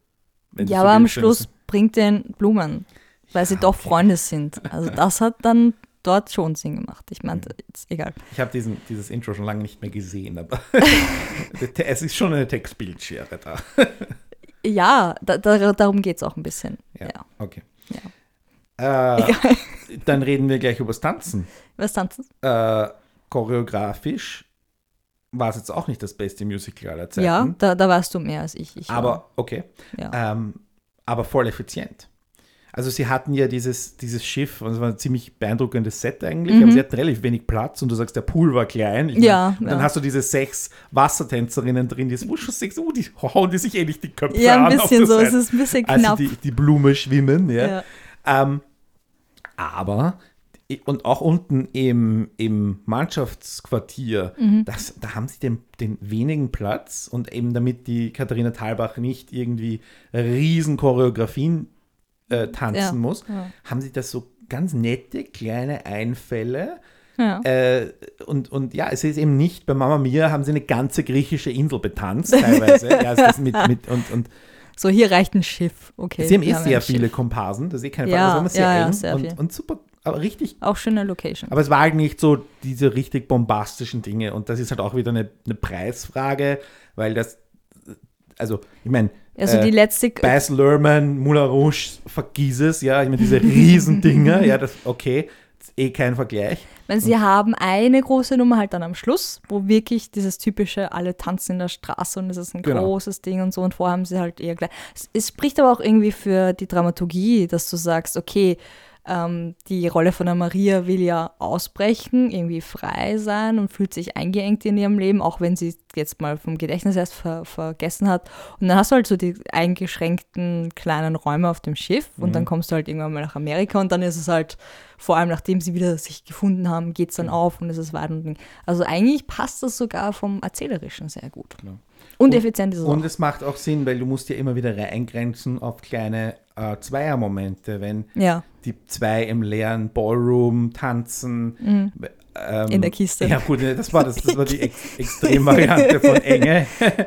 Ja, so aber am Schluss ist bringt den Blumen, weil sie Ja, doch okay. Freunde sind. Also das hat dann dort schon Sinn gemacht. Ich meinte, jetzt egal. Ich habe dieses Intro schon lange nicht mehr gesehen, aber es ist schon eine Textbildschere da. Ja, da, da, darum geht es auch ein bisschen. Ja, Ja. okay. Ja. Äh, dann reden wir gleich über das Tanzen. Was tanzen? Äh, choreografisch war es jetzt auch nicht das beste Musical aller Zeiten. Ja, da, da weißt du mehr als ich. ich war- aber okay. ja. Ähm, aber voll effizient. Also sie hatten ja dieses, dieses Schiff, und es war ein ziemlich beeindruckendes Set eigentlich, Mhm. aber sie hatten relativ wenig Platz und du sagst, der Pool war klein. Ich Ja, und dann ja. hast du diese sechs Wassertänzerinnen drin, die wo schon sechs, oh, die hauen die sich eh nicht die Köpfe Ja, an ein auf bisschen so, es Seite. ist ein bisschen Also knapp. die, die Blume schwimmen, ja. ja. Ähm, aber, und auch unten im, im Mannschaftsquartier, Mhm. das, da haben sie den, den wenigen Platz und eben damit die Katharina Thalbach nicht irgendwie riesen Choreografien äh, tanzen Ja, muss, ja. haben sie das so ganz nette kleine Einfälle. Ja. Äh, und, und ja, es ist eben nicht, bei Mama Mia haben sie eine ganze griechische Insel betanzt teilweise. ja, mit, mit, und, und So, hier reicht ein Schiff. Okay. Sie haben eh sehr viele Schiff. Komparsen, das ist eh keine Ja, Frage, ja, ja, viel. und, und super, aber richtig, Auch schöne Location. aber es war halt nicht so diese richtig bombastischen Dinge und das ist halt auch wieder eine, eine Preisfrage, weil das, also ich meine, also äh, die letzte. Baz Luhrmann, Moulin Rouge, vergiss es, ja, ich meine diese Riesendinger, ja, das, okay, ist eh kein Vergleich. Weil sie haben eine große Nummer halt dann am Schluss, wo wirklich dieses typische, alle tanzen in der Straße und es ist ein Genau. großes Ding und so und vorher haben sie halt eher gleich. Es, es spricht aber auch irgendwie für die Dramaturgie, dass du sagst, okay, ähm, die Rolle von der Maria will ja ausbrechen, irgendwie frei sein und fühlt sich eingeengt in ihrem Leben, auch wenn sie es jetzt mal vom Gedächtnis erst ver vergessen hat. Und dann hast du halt so die eingeschränkten kleinen Räume auf dem Schiff und dann kommst du halt irgendwann mal nach Amerika und dann ist es halt, vor allem nachdem sie wieder sich gefunden haben, geht es dann auf und es ist weiter. und Ding. Also eigentlich passt das sogar vom Erzählerischen sehr gut. Genau. Und, Und- effizient ist es Und auch. es macht auch Sinn, weil du musst ja immer wieder eingrenzen auf kleine äh, Zweiermomente, wenn Ja, die zwei im leeren Ballroom tanzen. Ähm, In der Kiste. Ja, gut, ne, das war, das, das war die Ex Extremvariante von Enge.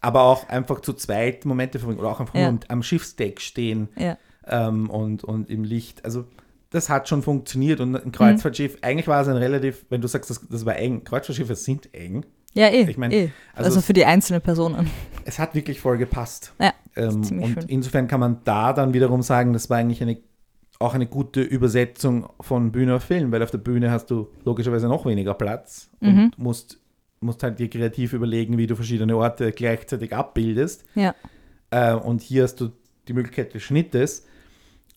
Aber auch einfach zu zweit Momente verbringen oder auch einfach Ja. am Schiffsdeck stehen ja. ähm, und, und im Licht. Also, das hat schon funktioniert. Und Mhm. ein Kreuzfahrtschiff, eigentlich war es ein relativ, wenn du sagst, das, das war eng, Kreuzfahrtschiffe sind eng. Ja, eh. Ich mein, eh. also Also, für die einzelnen Personen. Es hat wirklich voll gepasst. Ja, Ähm, und schön. insofern kann man da dann wiederum sagen, das war eigentlich eine, auch eine gute Übersetzung von Bühne auf Film, weil auf der Bühne hast du logischerweise noch weniger Platz Mhm. und musst, musst halt dir kreativ überlegen, wie du verschiedene Orte gleichzeitig abbildest. Ja. Äh, und hier hast du die Möglichkeit des Schnittes,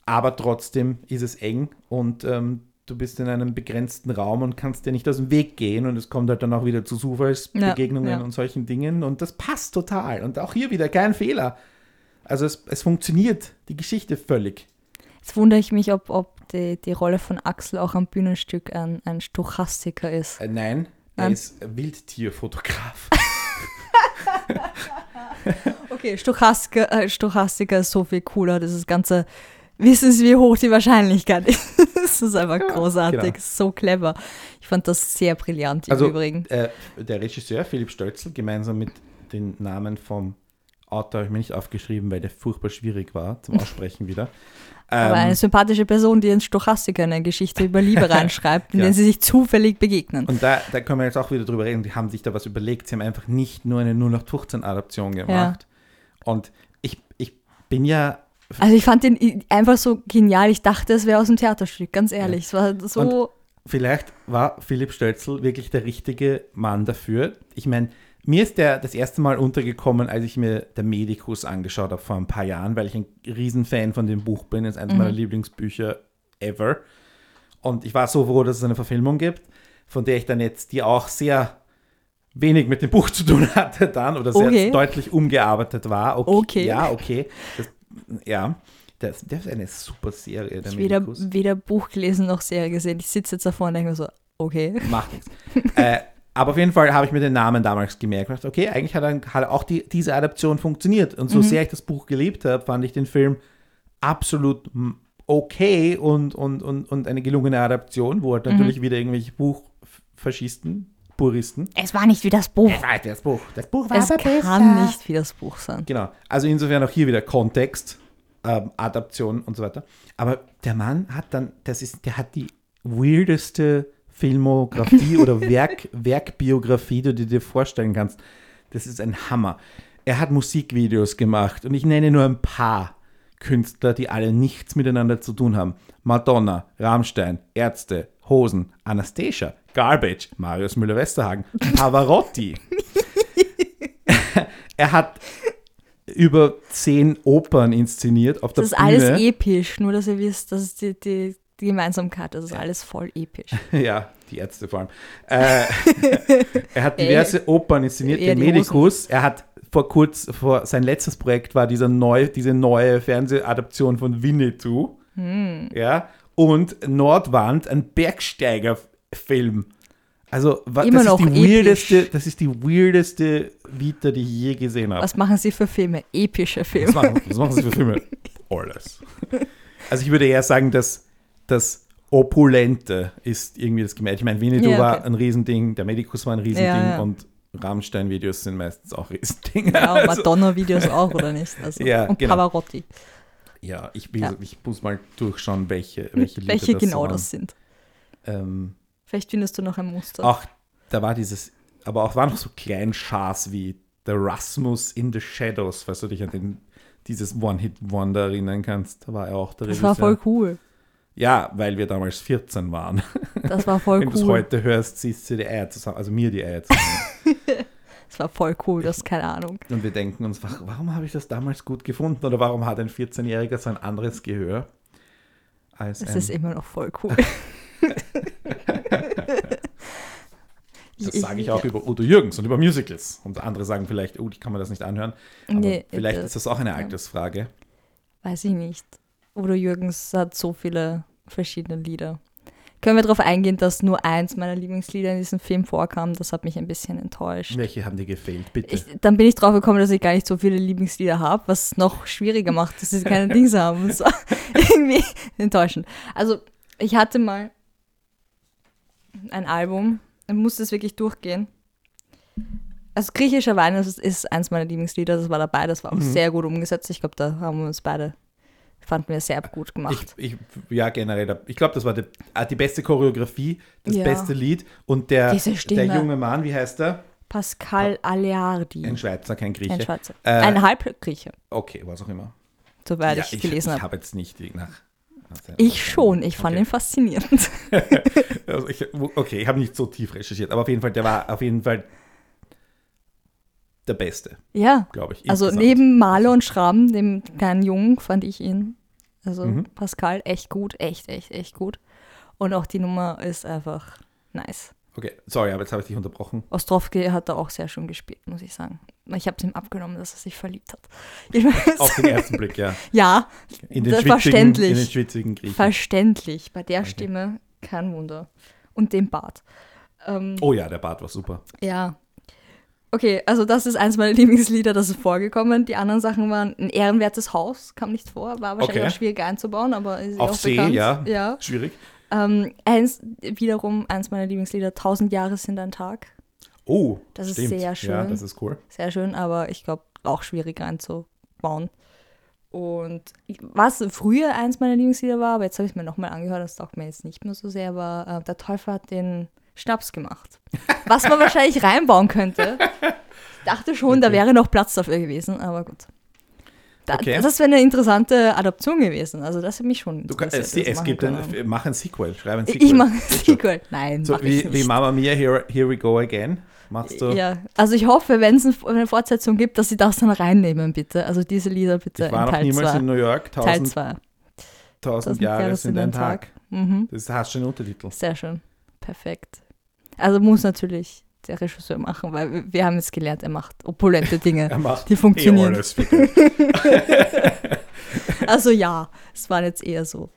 aber trotzdem ist es eng und ähm, du bist in einem begrenzten Raum und kannst dir nicht aus dem Weg gehen und es kommt halt dann auch wieder zu Zufallsbegegnungen Ja, ja. und solchen Dingen und das passt total und auch hier wieder kein Fehler. Also es, es funktioniert, die Geschichte völlig. Jetzt wundere ich mich, ob, ob die, die Rolle von Axel auch am Bühnenstück ein, ein Stochastiker ist. Äh, nein, er Nein. ist Wildtierfotograf. Okay, Stochastiker, äh, Stochastiker ist so viel cooler. Das ist ganze, wissen Sie, wie hoch die Wahrscheinlichkeit ist. das ist einfach großartig, genau. so clever. Ich fand das sehr brillant im Also Übrigen. äh, der Regisseur Philipp Stölzl gemeinsam mit den Namen vom Autor habe ich mir nicht aufgeschrieben, weil der furchtbar schwierig war zum Aussprechen wieder. Aber Ähm, eine sympathische Person, die einen Stochastiker eine Geschichte über Liebe reinschreibt, in Ja. der sie sich zufällig begegnen. Und da, da können wir jetzt auch wieder drüber reden. Die haben sich da was überlegt. Sie haben einfach nicht nur eine 0815-Adaption gemacht. Und ich, ich bin ja. Also ich fand den einfach so genial. Ich dachte, es wäre aus dem Theaterstück, ganz ehrlich. Es war so. Vielleicht war Philipp Stötzl wirklich der richtige Mann dafür. Ich meine, mir ist der das erste Mal untergekommen, als ich mir der Medikus angeschaut habe vor ein paar Jahren, weil ich ein Riesenfan von dem Buch bin. Das ist eines meiner Lieblingsbücher ever. Und ich war so froh, dass es eine Verfilmung gibt, von der ich dann jetzt, die auch sehr wenig mit dem Buch zu tun hatte dann oder sehr Okay. deutlich umgearbeitet war. Okay. Okay. Ja, okay. Das, ja, das, das ist eine super Serie, ich weder, weder Buch gelesen noch Serie gesehen. Ich sitze jetzt davor und denke mir so, okay. Macht nichts. äh, aber auf jeden Fall habe ich mir den Namen damals gemerkt. Dachte, Okay, eigentlich hat, dann, hat auch die, diese Adaption funktioniert. Und so sehr ich das Buch geliebt habe, fand ich den Film absolut okay und, und, und, und eine gelungene Adaption, wo halt natürlich wieder irgendwelche Buchfaschisten, Puristen. Es war nicht wie das Buch. Es war halt das Buch. Das Buch war Es aber besser. kann nicht wie das Buch sein. Genau. Also insofern auch hier wieder Kontext, ähm, Adaption und so weiter. Aber der Mann hat dann, das ist, der hat die weirdeste Filmografie oder Werk, Werkbiografie, die du dir vorstellen kannst. Das ist ein Hammer. Er hat Musikvideos gemacht und ich nenne nur ein paar Künstler, die alle nichts miteinander zu tun haben. Madonna, Rammstein, Ärzte, Hosen, Anastasia, Garbage, Marius Müller-Westerhagen, Pavarotti. er hat über zehn Opern inszeniert auf der Das ist Bühne. alles episch, nur dass ihr wisst, das ist die, die, die Gemeinsamkeit, das ist alles voll episch. Ja, die Ärzte vor allem. Äh, er hat diverse Opern inszeniert, eher den die Medikus. Er hat vor kurz, vor sein letztes Projekt war dieser neu, diese neue Fernsehadaption von Winnetou. Hm. Ja, und Nordwand, ein Bergsteigerfilm. Also, wa- Immer das ist die episch. weirdeste, das ist die weirdeste Vita, die ich je gesehen habe. Was machen sie für Filme? Epische Was Filme. machen, was machen sie für Filme? Alles. Also ich würde eher sagen, dass das Opulente ist irgendwie das Gemeinde. Ich meine, Winnetou Ja, okay. war ein Riesending, der Medikus war ein Riesending Ja, ja. und Rammstein-Videos sind meistens auch Riesendinge. Ja, Also, Madonna-Videos auch, oder nicht? Also, Ja, und genau. Pavarotti. Ja, ich, Ja. ich muss mal durchschauen, welche, welche Welche das genau waren. das sind. Ähm, Vielleicht findest du noch ein Muster. auch, da war dieses, aber auch waren noch so kleinen Schars wie The Rasmus in the Shadows, falls du dich an den, dieses One-Hit-Wonder erinnern kannst. Da war er auch der das war voll cool. Ja, weil wir damals 14 waren. Das war voll Wenn du es cool. heute hörst, siehst du die Eier zusammen, also mir die Eier zusammen. Das war voll cool, das keine Ahnung. Und wir denken uns, wa- warum habe ich das damals gut gefunden? Oder warum hat ein 14-Jähriger so ein anderes Gehör als Es ist immer noch voll cool. das sage ich auch über Udo Jürgens und über Musicals. Und andere sagen vielleicht, oh, ich kann mir das nicht anhören. Aber Nee, vielleicht das- ist das auch eine ja. Altersfrage. Weiß ich nicht. Udo Jürgens hat so viele verschiedene Lieder. Können wir darauf eingehen, dass nur eins meiner Lieblingslieder in diesem Film vorkam? Das hat mich ein bisschen enttäuscht. Welche haben dir gefehlt, bitte? Ich, dann bin ich drauf gekommen, dass ich gar nicht so viele Lieblingslieder habe, was es noch schwieriger macht, dass sie keine Dings haben. Das war irgendwie enttäuschend. Also, ich hatte mal ein Album, ich musste es wirklich durchgehen. Also, griechischer Wein ist, ist eins meiner Lieblingslieder, das war dabei, das war auch Mhm. sehr gut umgesetzt. Ich glaube, da haben wir uns beide, fanden wir sehr gut gemacht. ich, ich, ja, generell. Ich glaube, das war die, ah, die beste Choreografie, das Ja. beste Lied. Und der, der junge Mann, wie heißt er? Pascal Aleardi, Ein Schweizer, kein Grieche. ein Schweizer. Äh, ein Halbgrieche, Okay, was auch immer. soweit Ja, ich gelesen ich habe. habe jetzt nicht nach. Ich schon, ich fand okay. ihn faszinierend. Also ich, okay, ich habe nicht so tief recherchiert, aber auf jeden Fall, der war auf jeden Fall der Beste, Ja, glaube ich. also insgesamt. neben Marlo und Schramm, dem kleinen Jungen, fand ich ihn, also Mhm. Pascal, echt gut, echt, echt, echt gut. Und auch die Nummer ist einfach nice. Okay, sorry, aber jetzt habe ich dich unterbrochen. Ostrowski hat da auch sehr schön gespielt, muss ich sagen. Ich habe es ihm abgenommen, dass er sich verliebt hat. Auf den ersten Blick, ja. ja, In den verständlich. in den schwitzigen Griechen. verständlich. Bei der Okay. Stimme kein Wunder. Und dem Bart. Ähm, Oh ja, der Bart war super. Ja. Okay, also das ist eins meiner Lieblingslieder, das ist vorgekommen. Die anderen Sachen waren ein ehrenwertes Haus, kam nicht vor, war wahrscheinlich Okay. auch schwierig einzubauen, aber ist Auf auch See, bekannt. ja. ja. Schwierig. Ähm, eins, wiederum eins meiner Lieblingslieder, Tausend Jahre sind ein Tag. Oh, Das ist stimmt. sehr Ja, schön. das ist cool. Sehr schön, aber ich glaube auch schwierig einzubauen. Und was früher eins meiner Lieblingslieder war, aber jetzt habe ich es mir nochmal angehört, das taugt mir jetzt nicht mehr so sehr, war äh, Der Teufel hat den Schnaps gemacht. Was man wahrscheinlich reinbauen könnte. Ich dachte schon, da Okay. wäre noch Platz dafür gewesen, aber gut. Da, Okay. Das wäre eine interessante Adaption gewesen. Also das hat mich schon Du, kann- interessiert. es, gibt ein, mach ein Sequel, schreib ein Sequel. Ich mache ein. Sequel. Nein, So wie, wie Mama Mia, here, here we go again. Machst du? Ja, also ich hoffe, wenn es ein- eine Fortsetzung gibt, dass sie das dann reinnehmen, bitte. Also diese Lieder bitte ich war noch Teil niemals 2. in New York. Teil Tausend, 2. tausend Jahre sind ein Tag. Mhm. Das hast schon einen Untertitel. Sehr schön. Perfekt. Also muss natürlich der Regisseur machen, weil wir- wir haben jetzt gelernt, er macht opulente Dinge, Er macht die funktionieren. eh. Also ja, es waren jetzt eher so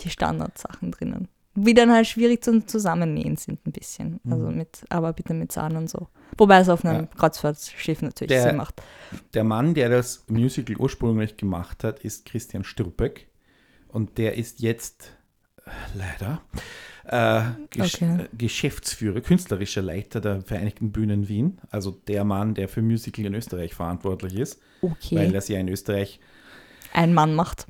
die Standardsachen drinnen. Die dann halt schwierig zum Zusammennähen sind ein bisschen. Also Mhm. mit, aber bitte mit Zahn und so. Wobei es auf einem Ja. Kreuzfahrtschiff natürlich Der- Sinn macht. Der Mann, der das Musical ursprünglich gemacht hat, ist Christian Stürbeck. Und der ist jetzt äh, leider äh, Gesch Okay. äh, Geschäftsführer, künstlerischer Leiter der Vereinigten Bühnen Wien. Also der Mann, der für Musical in Österreich verantwortlich ist, Okay. weil das ja in Österreich Ein Mann macht.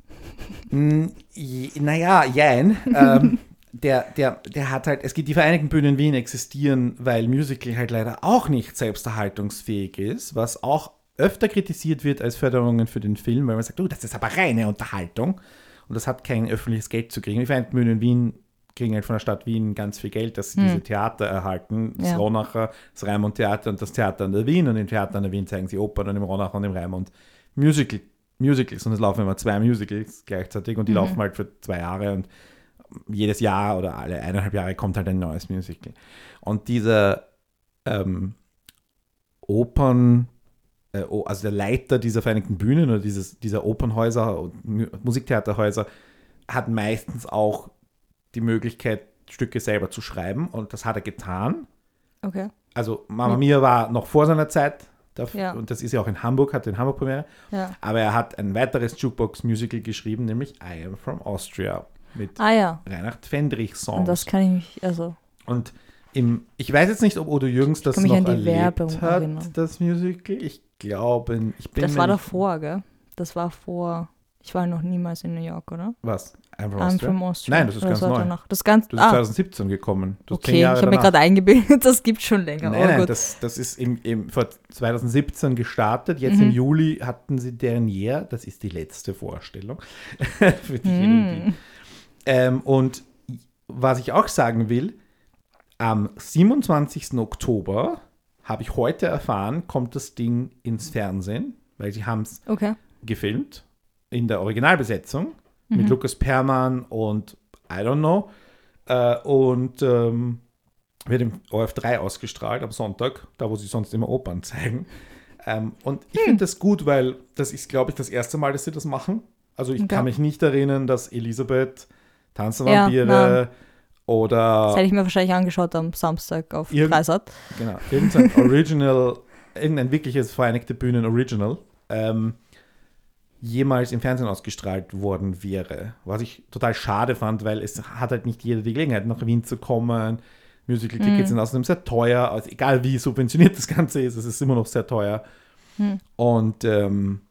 J- Naja, jein. ähm, der, der, der hat halt, es gibt die Vereinigten Bühnen Wien existieren, weil Musical halt leider auch nicht selbsterhaltungsfähig ist, was auch öfter kritisiert wird als Förderungen für den Film, weil man sagt, oh, das ist aber reine Unterhaltung und das hat kein öffentliches Geld zu kriegen. Die Vereinigten Bühnen Wien kriegen halt von der Stadt Wien ganz viel Geld, dass sie Hm. diese Theater erhalten. Das Ja. Ronacher, das Raimund Theater und das Theater an der Wien und im Theater an der Wien zeigen sie Opern und im Ronacher und im Raimund Musical, Musicals und es laufen immer zwei Musicals gleichzeitig und die Mhm. laufen halt für zwei Jahre und jedes Jahr oder alle eineinhalb Jahre kommt halt ein neues Musical. Und dieser ähm, Opern, äh, also der Leiter dieser Vereinigten Bühnen oder dieses, dieser Opernhäuser und Mu Musiktheaterhäuser hat meistens auch die Möglichkeit, Stücke selber zu schreiben und das hat er getan. Okay. Also Mamma Mia war noch vor seiner Zeit dafür, Ja. und das ist ja auch in Hamburg, hat in Hamburg Premiere, Ja. aber er hat ein weiteres Jukebox-Musical geschrieben, nämlich I Am From Austria mit Ah ja. Reinhard Fendrich Und Songs. das kann ich mich, also, Und im, ich weiß jetzt nicht, ob Odo Jürgens das noch an die erlebt Werbung hat, erinnern. das Musical. Ich glaube, ich bin das war davor, gell? Das war vor, ich war noch niemals in New York, oder? Was? I'm from I'm Austria? from Austria. Nein, das ist Oder ganz neu. danach? Das, ganz, Das ist ah, 2017 gekommen. Das okay, ich habe mir gerade eingebildet, das gibt schon länger. Nein, oh, nein, gut. das, das ist im, im, vor 2017 gestartet. Jetzt Mhm. im Juli hatten sie Dernier. Das ist die letzte Vorstellung. Für diejenigen, die Hm. Ähm, und was ich auch sagen will, am 27. Oktober habe ich heute erfahren, kommt das Ding ins Fernsehen, weil sie haben es Okay. gefilmt in der Originalbesetzung Mhm. mit Lukas Perman und I don't know. Äh, und ähm, wird im OF3 ausgestrahlt am Sonntag, da wo sie sonst immer Opern zeigen. Ähm, und ich Hm. finde das gut, weil das ist, glaube ich, das erste Mal, dass sie das machen. Also ich Okay. kann mich nicht erinnern, dass Elisabeth, Tanz der Ja, oder Das hätte ich mir wahrscheinlich angeschaut am Samstag auf Irgend- Dreisat. genau, irgendein Original, irgendein wirkliches Vereinigte Bühnen Original ähm, jemals im Fernsehen ausgestrahlt worden wäre. Was ich total schade fand, weil es hat halt nicht jeder die Gelegenheit, nach Wien zu kommen. Musical-Tickets Mhm. sind außerdem sehr teuer, also egal wie subventioniert das Ganze ist, es ist immer noch sehr teuer. Hm. Und ähm,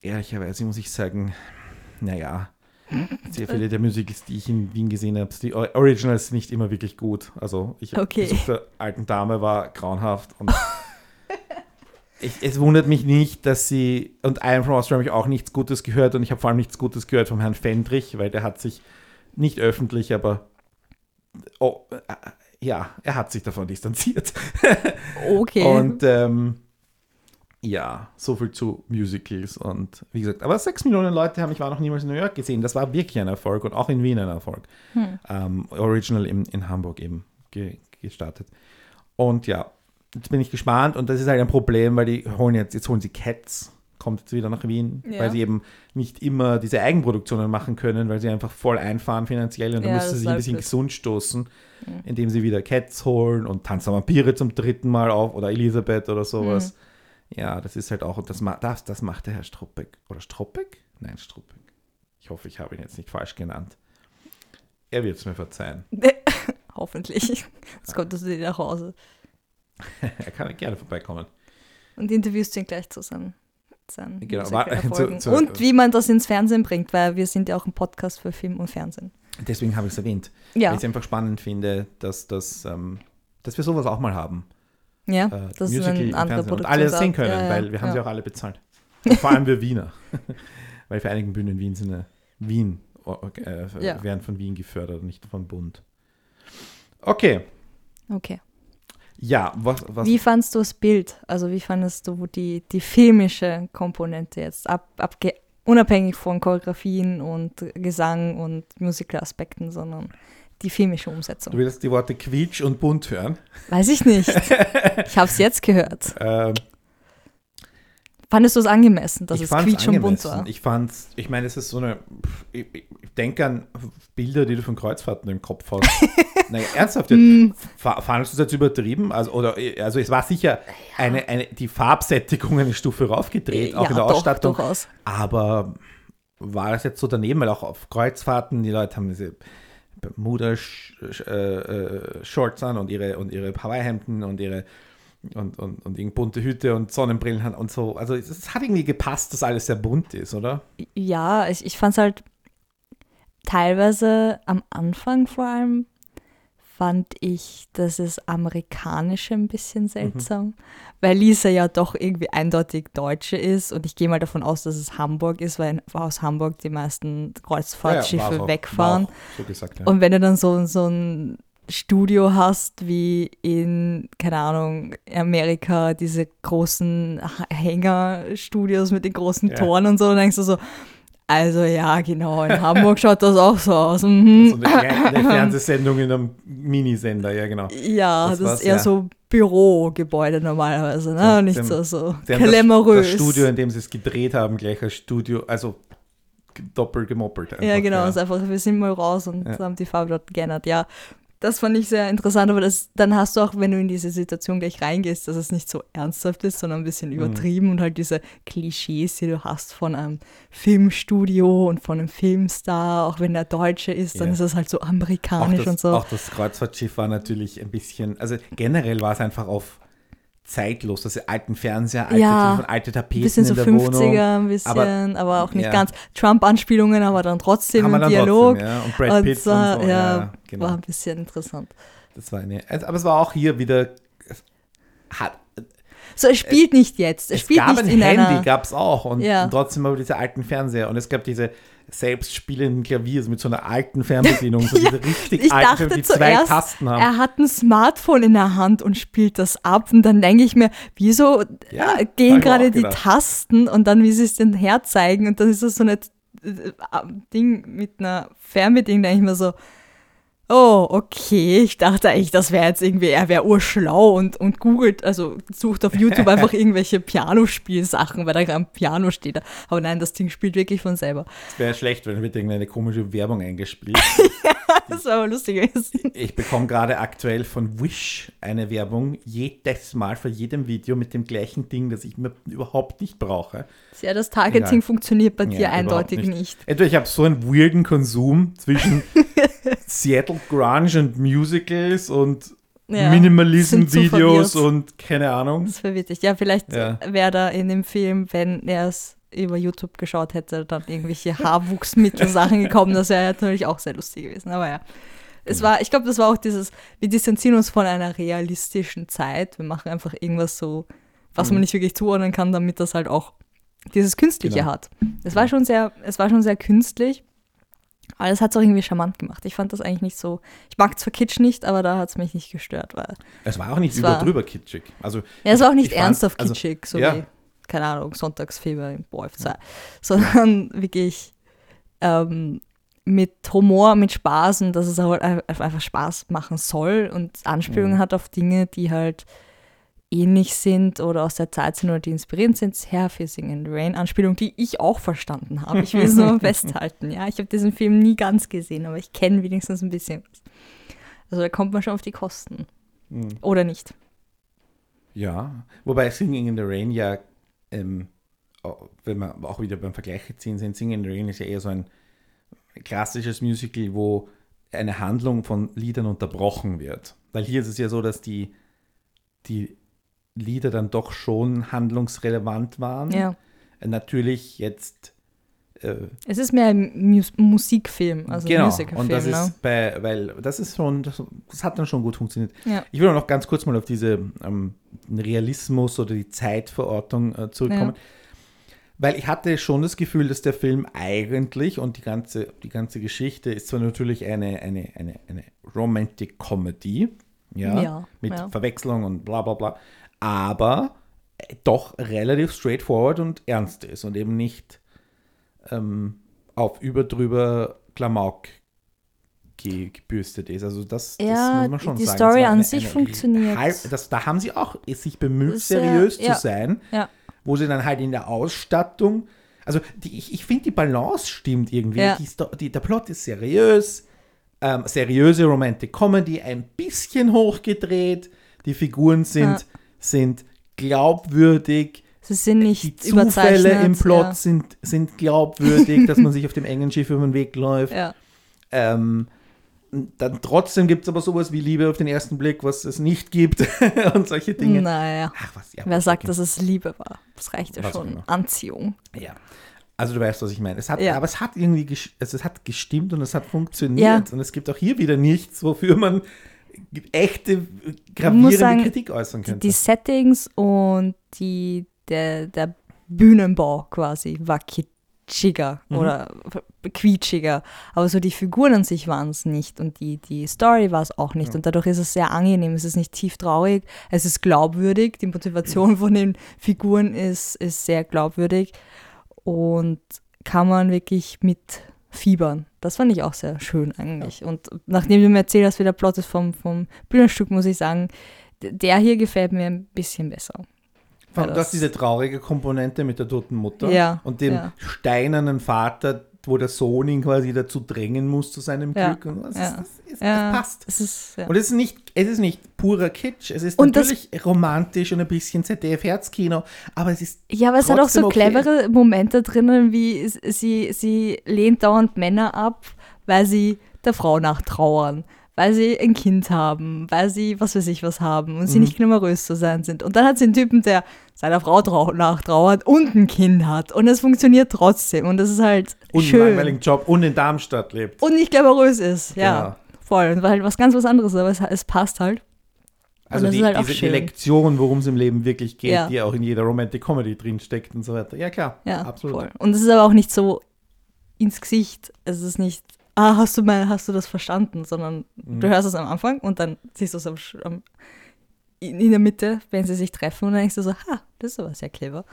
ehrlicherweise muss ich sagen, naja, sehr viele der Musicals, die ich in Wien gesehen habe, die Originals sind nicht immer wirklich gut. Also ich Okay. Der alten Dame war grauenhaft und ich, es wundert mich nicht, dass sie, und I Am From Austria habe ich auch nichts Gutes gehört und ich habe vor allem nichts Gutes gehört vom Herrn Fendrich, weil der hat sich nicht öffentlich, aber oh, äh, ja, er hat sich davon distanziert. Okay. Und ähm, ja, so viel zu Musicals und wie gesagt, aber sechs Millionen Leute haben, ich war noch niemals in New York gesehen, das war wirklich ein Erfolg und auch in Wien ein Erfolg. Hm. Ähm, original in, in Hamburg eben ge, gestartet. Und ja, jetzt bin ich gespannt und das ist halt ein Problem, weil die holen jetzt, jetzt holen sie Cats, kommt jetzt wieder nach Wien, Ja. weil sie eben nicht immer diese Eigenproduktionen machen können, weil sie einfach voll einfahren finanziell und dann Ja, müssen das sie sich ein bisschen blöd. gesund stoßen, Mhm. indem sie wieder Cats holen und Tanz Vampire zum dritten Mal auf oder Elisabeth oder sowas. Mhm. Ja, das ist halt auch, und das, das, das macht der Herr Struppeck. Oder Struppeck? Nein, Struppeck. Ich hoffe, ich habe ihn jetzt nicht falsch genannt. Er wird es mir verzeihen. Hoffentlich. Jetzt kommt das wieder nach Hause. Er kann gerne vorbeikommen. Und interviewst ihn gleich zu seinen, seinen Genau, zu- zu- Und wie man das ins Fernsehen bringt, weil wir sind ja auch ein Podcast für Film und Fernsehen. Deswegen habe ich es erwähnt. Weil Ja, ich es einfach spannend finde, dass, das, ähm, dass wir sowas auch mal haben. ja Äh, das ist Musical eine im andere Fernsehen. Und alle sehen können, Ja, ja, weil wir haben ja. sie auch alle bezahlt. Und vor allem wir Wiener. weil für einigen Bühnen in Wien sind ja Wien, äh, werden von Wien gefördert, nicht vom Bund. Okay, Okay. Ja, was, was Wie fandst du das Bild? Also wie fandest du die, die filmische Komponente jetzt, ab, abge unabhängig von Choreografien und Gesang und Musical-Aspekten, sondern die filmische Umsetzung? Du willst die Worte quietsch und bunt hören. Weiß ich nicht. Ich habe es jetzt gehört. Ähm, Fandest du es angemessen, dass ich es quietsch und bunt war? Ich fand's, ich meine, es ist so eine, ich, ich denke an Bilder, die du von Kreuzfahrten im Kopf hast. naja, ernsthaft, Mm, fa- fandest du das jetzt übertrieben? Also, oder, also es war sicher eine, eine, die Farbsättigung eine Stufe raufgedreht, auch ja, in der doch, Ausstattung. durchaus. Aber war das jetzt so daneben? Weil auch auf Kreuzfahrten, die Leute haben diese Bermuda-Shorts an und ihre, und ihre Hawaii-Hemden und ihre und, und, und bunte Hüte und Sonnenbrillen und so. Also es, hat irgendwie gepasst, dass alles sehr bunt ist, oder? Ja, ich, ich fand es halt teilweise am Anfang vor allem fand ich, dass es amerikanische ein bisschen seltsam, weil Lisa ja doch irgendwie eindeutig Deutsche ist und ich gehe mal davon aus, dass es Hamburg ist, weil aus Hamburg die meisten Kreuzfahrtschiffe Ja, ja, wegfahren. Auch So gesagt, ja. Und wenn du dann so, so ein Studio hast, wie in, keine Ahnung, Amerika, diese großen Hängerstudios mit den großen Ja. Toren und so, dann denkst du so, also ja, genau, in Hamburg schaut das auch so aus. Mhm. So eine, eine Fernsehsendung in einem Minisender, ja genau. Ja, Das das, ist eher ja. so Bürogebäude normalerweise, ne? So, Nicht dem- so, so haben das, glamourös. das Studio, in dem sie es gedreht haben, gleich als Studio, also doppelt gemoppelt. Einfach, ja, genau, Ja. ist einfach, wir sind mal raus und Ja. haben die Farbe dort geändert. Ja, das fand ich sehr interessant, aber das, dann hast du auch, wenn du in diese Situation gleich reingehst, dass es nicht so ernsthaft ist, sondern ein bisschen Mhm. übertrieben und halt diese Klischees, die du hast von einem Filmstudio und von einem Filmstar, auch wenn der Deutsche ist, dann Ja. ist es halt so amerikanisch das, und so. Auch das Kreuzfahrtschiff war natürlich ein bisschen, also generell war es einfach auf zeitlos, diese alten Fernseher, alte, Ja, Telefon, alte Ein Tapeten bisschen so in der 50er, Wohnung. ein bisschen, Aber- aber, auch nicht ja. ganz. Trump-Anspielungen, aber dann trotzdem im Dialog. Trotzdem, ja. Und Brad Und Pitt es war, und so. ja, Ja, genau. war ein bisschen interessant. Das war eine, also, aber es war auch hier wieder, es hat, So, es spielt nicht jetzt. Es, es spielt gab nicht ein in Handy, gab es auch. Und, Ja. und trotzdem aber diese alten Fernseher. Und es gab diese selbstspielenden Klaviers mit so einer alten Fernbedienung, so Ja, diese richtig ich alten, dachte die zwei zuerst, Tasten haben. Er hat ein Smartphone in der Hand und spielt das ab. Und dann denke ich mir, wieso Ja, äh, hab gehen gerade die. Tasten und dann, wie sie es denn herzeigen. Und dann ist das so ein äh, Ding mit einer Fernbedienung, denke ich mir so, oh, okay. Ich dachte eigentlich, das wäre jetzt irgendwie, er wäre urschlau und, und googelt, also sucht auf YouTube einfach irgendwelche Pianospielsachen, weil da gerade ein Piano steht. Aber nein, das Ding spielt wirklich von selber. Es wäre schlecht, wenn wird irgendeine komische Werbung eingespielt. Das war aber lustig gewesen. Ich bekomme gerade aktuell von Wish eine Werbung, jedes Mal für jedem Video mit dem gleichen Ding, das ich mir überhaupt nicht brauche. Ja, das Targeting Egal. funktioniert bei Ja, dir überhaupt eindeutig nicht. nicht. Entweder ich habe so einen weirden Konsum zwischen Seattle Grunge und Musicals und Ja, Minimalism-Videos und keine Ahnung. Das verwirrt dich. Ja, vielleicht Ja. wäre da in dem Film, wenn er es über YouTube geschaut hätte, dann irgendwelche Haarwuchsmittel-Sachen gekommen. Das wäre natürlich auch sehr lustig gewesen. Aber ja. Es war, ich glaube, das war auch dieses, wir distanzieren uns von einer realistischen Zeit. Wir machen einfach irgendwas so, was Mhm. man nicht wirklich zuordnen kann, damit das halt auch dieses Künstliche Genau. hat. Es war schon sehr, es war schon sehr künstlich. Aber das hat es auch irgendwie charmant gemacht. Ich fand das eigentlich nicht so. Ich mag zwar Kitsch nicht, aber da hat es mich nicht gestört, weil Es war auch nicht über drüber kitschig. Also ja, es war auch nicht ich fand- ernsthaft also, kitschig, so ja. wie, keine Ahnung, Sonntagsfieber im Wolf 2, sondern wirklich ähm, mit Humor, mit Spaß und dass es halt ein- einfach Spaß machen soll und Anspielungen Mhm. hat auf Dinge, die halt ähnlich sind oder aus der Zeit sind oder die inspirierend sind. In the Rain, Anspielung, die ich auch verstanden habe. Ich will es nur festhalten. Ja, ich habe diesen Film nie ganz gesehen, aber ich kenne wenigstens ein bisschen was. Also da kommt man schon auf die Kosten. mh, Oder nicht. ja, wobei Singing in the Rain ja, ähm, wenn wir auch wieder beim Vergleich ziehen sind, Singing in the Rain ist ja eher so ein klassisches Musical, wo eine Handlung von Liedern unterbrochen wird. Weil hier ist es ja so, dass die, die Lieder dann doch schon handlungsrelevant waren. Ja. Natürlich jetzt äh, Es ist mehr ein Mus Musikfilm, also genau, Musicalfilm. und das ne? ist bei, weil das ist schon, das, das hat dann schon gut funktioniert. Ja. Ich will noch ganz kurz mal auf diese ähm, Realismus oder die Zeitverortung äh, zurückkommen. Weil ich hatte schon das Gefühl, dass der Film eigentlich und die ganze, die ganze Geschichte ist zwar natürlich eine, eine, eine, eine Romantic Comedy, ja, Ja, mit ja. Verwechslung und bla bla bla, aber äh, doch relativ straightforward und ernst ist und eben nicht ähm, auf überdrüber Klamauk ge gebürstet ist. Also das, das Ja, muss man schon die sagen. Story Das war an sich funktioniert. halb- das, da haben sie auch sich bemüht, Sehr, seriös ja. zu sein, Ja. wo sie dann halt in der Ausstattung, also die, ich, ich finde die Balance stimmt irgendwie. Ja. Die, die, der Plot ist seriös, ähm, seriöse Romantic Comedy, ein bisschen hochgedreht, die Figuren sind, Ja. Sind glaubwürdig, Sie sind nicht die Zufälle im Plot ja. sind, sind glaubwürdig, dass man sich auf dem engen Schiff über den Weg läuft. Ja. Ähm, dann trotzdem gibt es aber sowas wie Liebe auf den ersten Blick, was es nicht gibt und solche Dinge. Naja. Ach was, ja. Wer sagt, dass es Liebe war? Das reicht ja Was schon. Anziehung. Ja. Also du weißt, was ich meine. Es hat, Ja. aber es hat irgendwie, also es hat gestimmt und es hat funktioniert. Ja. Und es gibt auch hier wieder nichts, wofür man echte muss gravierende sagen, Kritik äußern Die, könnte. die Settings und die, der, der Bühnenbau quasi war, kit glitschiger Mhm. oder quietschiger. Aber so die Figuren an sich waren es nicht und die, die Story war es auch nicht. Ja. Und dadurch ist es sehr angenehm. Es ist nicht tief traurig, es ist glaubwürdig. Die Motivation von den Figuren ist, ist sehr glaubwürdig und kann man wirklich mit fiebern. Das fand ich auch sehr schön eigentlich. Und nachdem du mir erzählt hast, wie der Plot ist vom, vom Bühnenstück, muss ich sagen, der hier gefällt mir ein bisschen besser. Vor allem, Ja, du hast diese traurige Komponente mit der toten Mutter Ja, und dem ja. steinernen Vater, wo der Sohn ihn quasi dazu drängen muss zu seinem Ja, Glück. Und das, ja. ist, das, ist, Ja, das passt. Es ist, ja. Und es ist nicht, es ist nicht purer Kitsch, es ist Und das- natürlich romantisch und ein bisschen ZDF-Herzkino, aber es ist Ja, aber es hat auch so okay. clevere Momente drinnen, wie sie, sie lehnt dauernd Männer ab, weil sie der Frau nachtrauern, weil sie ein Kind haben, weil sie was weiß ich was haben und sie Mhm. nicht glamourös zu sein sind. Und dann hat sie einen Typen, der seiner Frau trau nachtrauert und ein Kind hat. Und es funktioniert trotzdem. Und das ist halt und einen schön. langweiligen Job und in Darmstadt lebt. Und nicht glamourös ist. Ja, Genau. voll. Und weil halt was ganz was anderes aber es, es passt halt. Also die, halt diese, die. Lektion, worum es im Leben wirklich geht, Ja. die auch in jeder Romantic Comedy drinsteckt und so weiter. Ja, klar. Ja, absolut. voll. Und es ist aber auch nicht so ins Gesicht. Es ist nicht, ah, hast du mal, hast du das verstanden, sondern Mhm. du hörst es am Anfang und dann siehst du es am, am, in, in der Mitte, wenn sie sich treffen und dann denkst du so, ha, das ist aber sehr clever.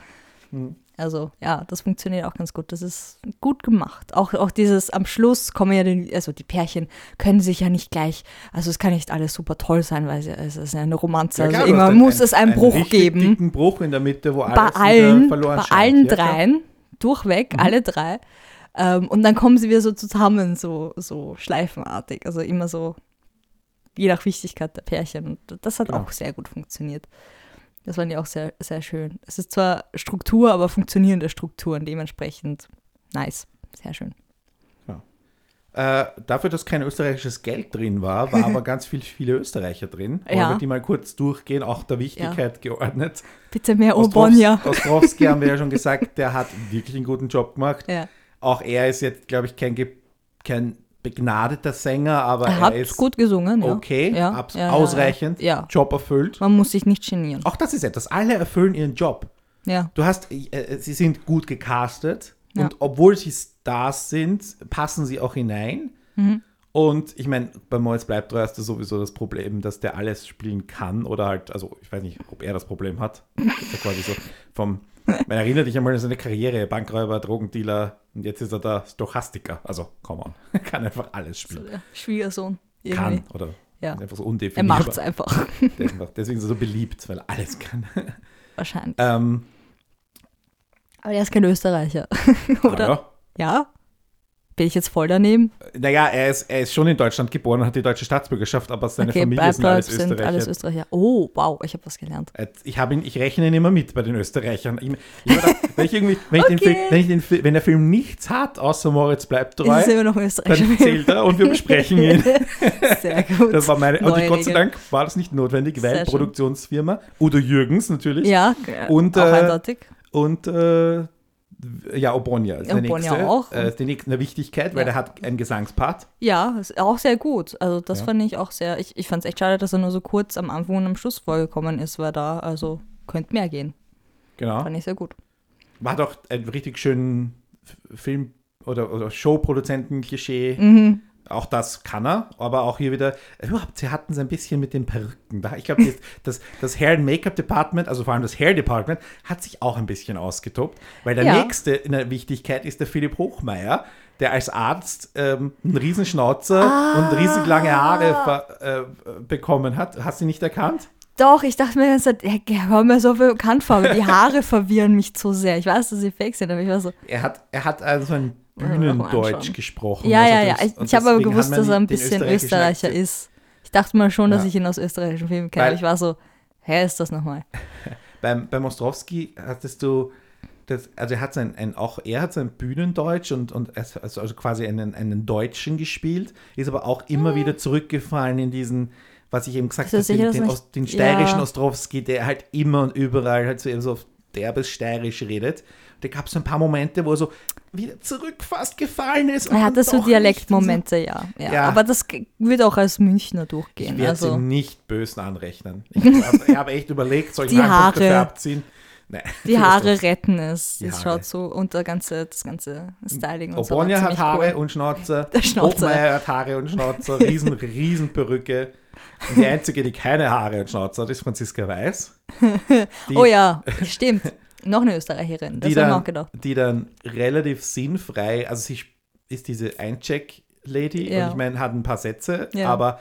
Mhm. Also ja, das funktioniert auch ganz gut. Das ist gut gemacht. Auch, auch dieses am Schluss kommen ja die, also die Pärchen können sich ja nicht gleich, also es kann nicht alles super toll sein, weil es ist ja eine Romanze. Ja, also klar, du immer muss es einen Bruch richtig geben dicken Bruch in der Mitte, wo alles bei allen, verloren bei scheint. allen ja, klar. dreien, durchweg, Mhm. alle drei. Ähm, und dann kommen sie wieder so zusammen, so, so schleifenartig. Also immer so, je nach Wichtigkeit der Pärchen. Und das hat Genau. auch sehr gut funktioniert. Das fand ich auch sehr, sehr schön. Es ist zwar Struktur, aber funktionierende Strukturen, dementsprechend nice. Sehr schön. Äh, dafür, dass kein österreichisches Geld drin war, war aber ganz viel, viele Österreicher drin. Wollen Ja. wir die mal kurz durchgehen, auch der Wichtigkeit geordnet. Bitte mehr Obonia. Ostrowski haben wir ja schon gesagt, der hat wirklich einen guten Job gemacht. Ja. Auch er ist jetzt, glaube ich, kein, kein begnadeter Sänger, aber Er er, hat ist gut gesungen, okay, ja, abs- ja, ausreichend, Ja. Job erfüllt. Man muss sich nicht genieren. Auch das ist etwas, alle erfüllen ihren Job. Ja. Du hast, äh, sie sind gut gecastet und obwohl sie Stars sind, passen sie auch hinein. Mhm. Und ich meine, bei Moritz bleibt hast du sowieso das Problem, dass der alles spielen kann oder halt, also ich weiß nicht, ob er das Problem hat. Quasi so vom, man erinnert dich einmal an seine Karriere, Bankräuber, Drogendealer und jetzt ist er der Stochastiker. Also, come on, er kann einfach alles So spielen. der Schwiegersohn. Irgendwie. Kann oder Ja. einfach so Er undefinierbar. macht es einfach- Deswegen ist er so beliebt, weil er alles kann. Wahrscheinlich. ähm, Aber er ist kein Österreicher. Oder? ja. Ja? Bin ich jetzt voll daneben? Naja, er ist, er ist schon in Deutschland geboren und hat die deutsche Staatsbürgerschaft, aber seine okay, Familie sind alles sind Österreicher. alles Österreicher. Oh, wow, ich habe was gelernt. Äh, Ich, hab ihn, ich rechne ihn immer mit bei den Österreichern. Ich, ich wenn, ich irgendwie, wenn, ich den Okay. Film, wenn, ich den, Fi- wenn der Film nichts hat, außer Moritz bleibt Ist treu, es immer noch ein dann zählt er und wir besprechen ihn. Sehr gut. Das war meine, und Neue Gott sei. Dank war das nicht notwendig, Sehr weil schön. Produktionsfirma, Udo Jürgens natürlich, Ja, Und, auch äh, eindeutig. und äh, ja, Obonia ist der Obonia nächste. auch. Äh, ist die nächste Wichtigkeit, weil Ja. er hat einen Gesangspart. Ja, ist auch sehr gut. Also das Ja. fand ich auch sehr, ich, ich fand es echt schade, dass er nur so kurz am Anfang und am Schluss vorgekommen ist, weil da, also könnte mehr gehen. Genau. Fand ich sehr gut. Hat auch einen richtig schönen Film- oder, oder Showproduzenten-Klischee. Mhm. Auch das kann er, aber auch hier wieder, überhaupt, sie hatten es ein bisschen mit den Perücken. Da, ich glaube, das, das, Hair and Make-up Department, also vor allem das Hair Department, hat sich auch ein bisschen ausgetobt, weil der Ja. nächste in der Wichtigkeit ist der Philipp Hochmeier, der als Arzt ähm, einen Riesenschnauzer Ah. und riesenlange Haare ver, äh, bekommen hat. Hast du ihn nicht erkannt? Doch, ich dachte mir, das hat, kommt mir so bekannt vor, aber die Haare verwirren mich zu sehr. Ich weiß, dass sie fake sind, aber ich war so, Er hat, er hat also ein Ja, mal Bühnendeutsch gesprochen. ja, was ja, ja. Ich, ich habe aber gewusst, dass er ein bisschen Österreicher Akzent- ist. Ich dachte mal schon, dass Ja. ich ihn aus österreichischen Filmen kenne. Weil- ich war so, hä, ist das nochmal? Beim, beim Ostrowski hattest du, das, also er hat sein, ein, auch er hat sein Bühnendeutsch und, und also, also quasi einen, einen Deutschen gespielt, ist aber auch immer wieder zurückgefallen in diesen, was ich eben gesagt habe, den, den, den steirischen Ja. Ostrowski, der halt immer und überall halt so, eben so auf derbes steirisch redet. Da gab es so ein paar Momente, wo er so wieder zurück fast gefallen ist. Er hatte so Dialektmomente, ja, ja. Ja. Aber das wird auch als Münchner nicht. Ich durchgehen. werde es Also, ihm nicht böse anrechnen. Ich habe hab echt überlegt, soll ich Die Haare. dafür abziehen? Nein. Die Haare retten es. Die Das Haare. schaut so und der ganze, das ganze Styling und so. Obonia war hat Haare cool. und Schnauzer. Der. Hochmeier hat Haare und Schnauzer. Riesen, riesen Perücke. Und die einzige, die keine Haare und Schnauzer hat, ist Franziska Weiß. Oh ja, stimmt. Noch eine Österreicherin. Das die, habe ich auch dann, gedacht. die dann relativ sinnfrei, also sie ist diese Eincheck-Lady Ja. und ich meine, hat ein paar Sätze, Ja. aber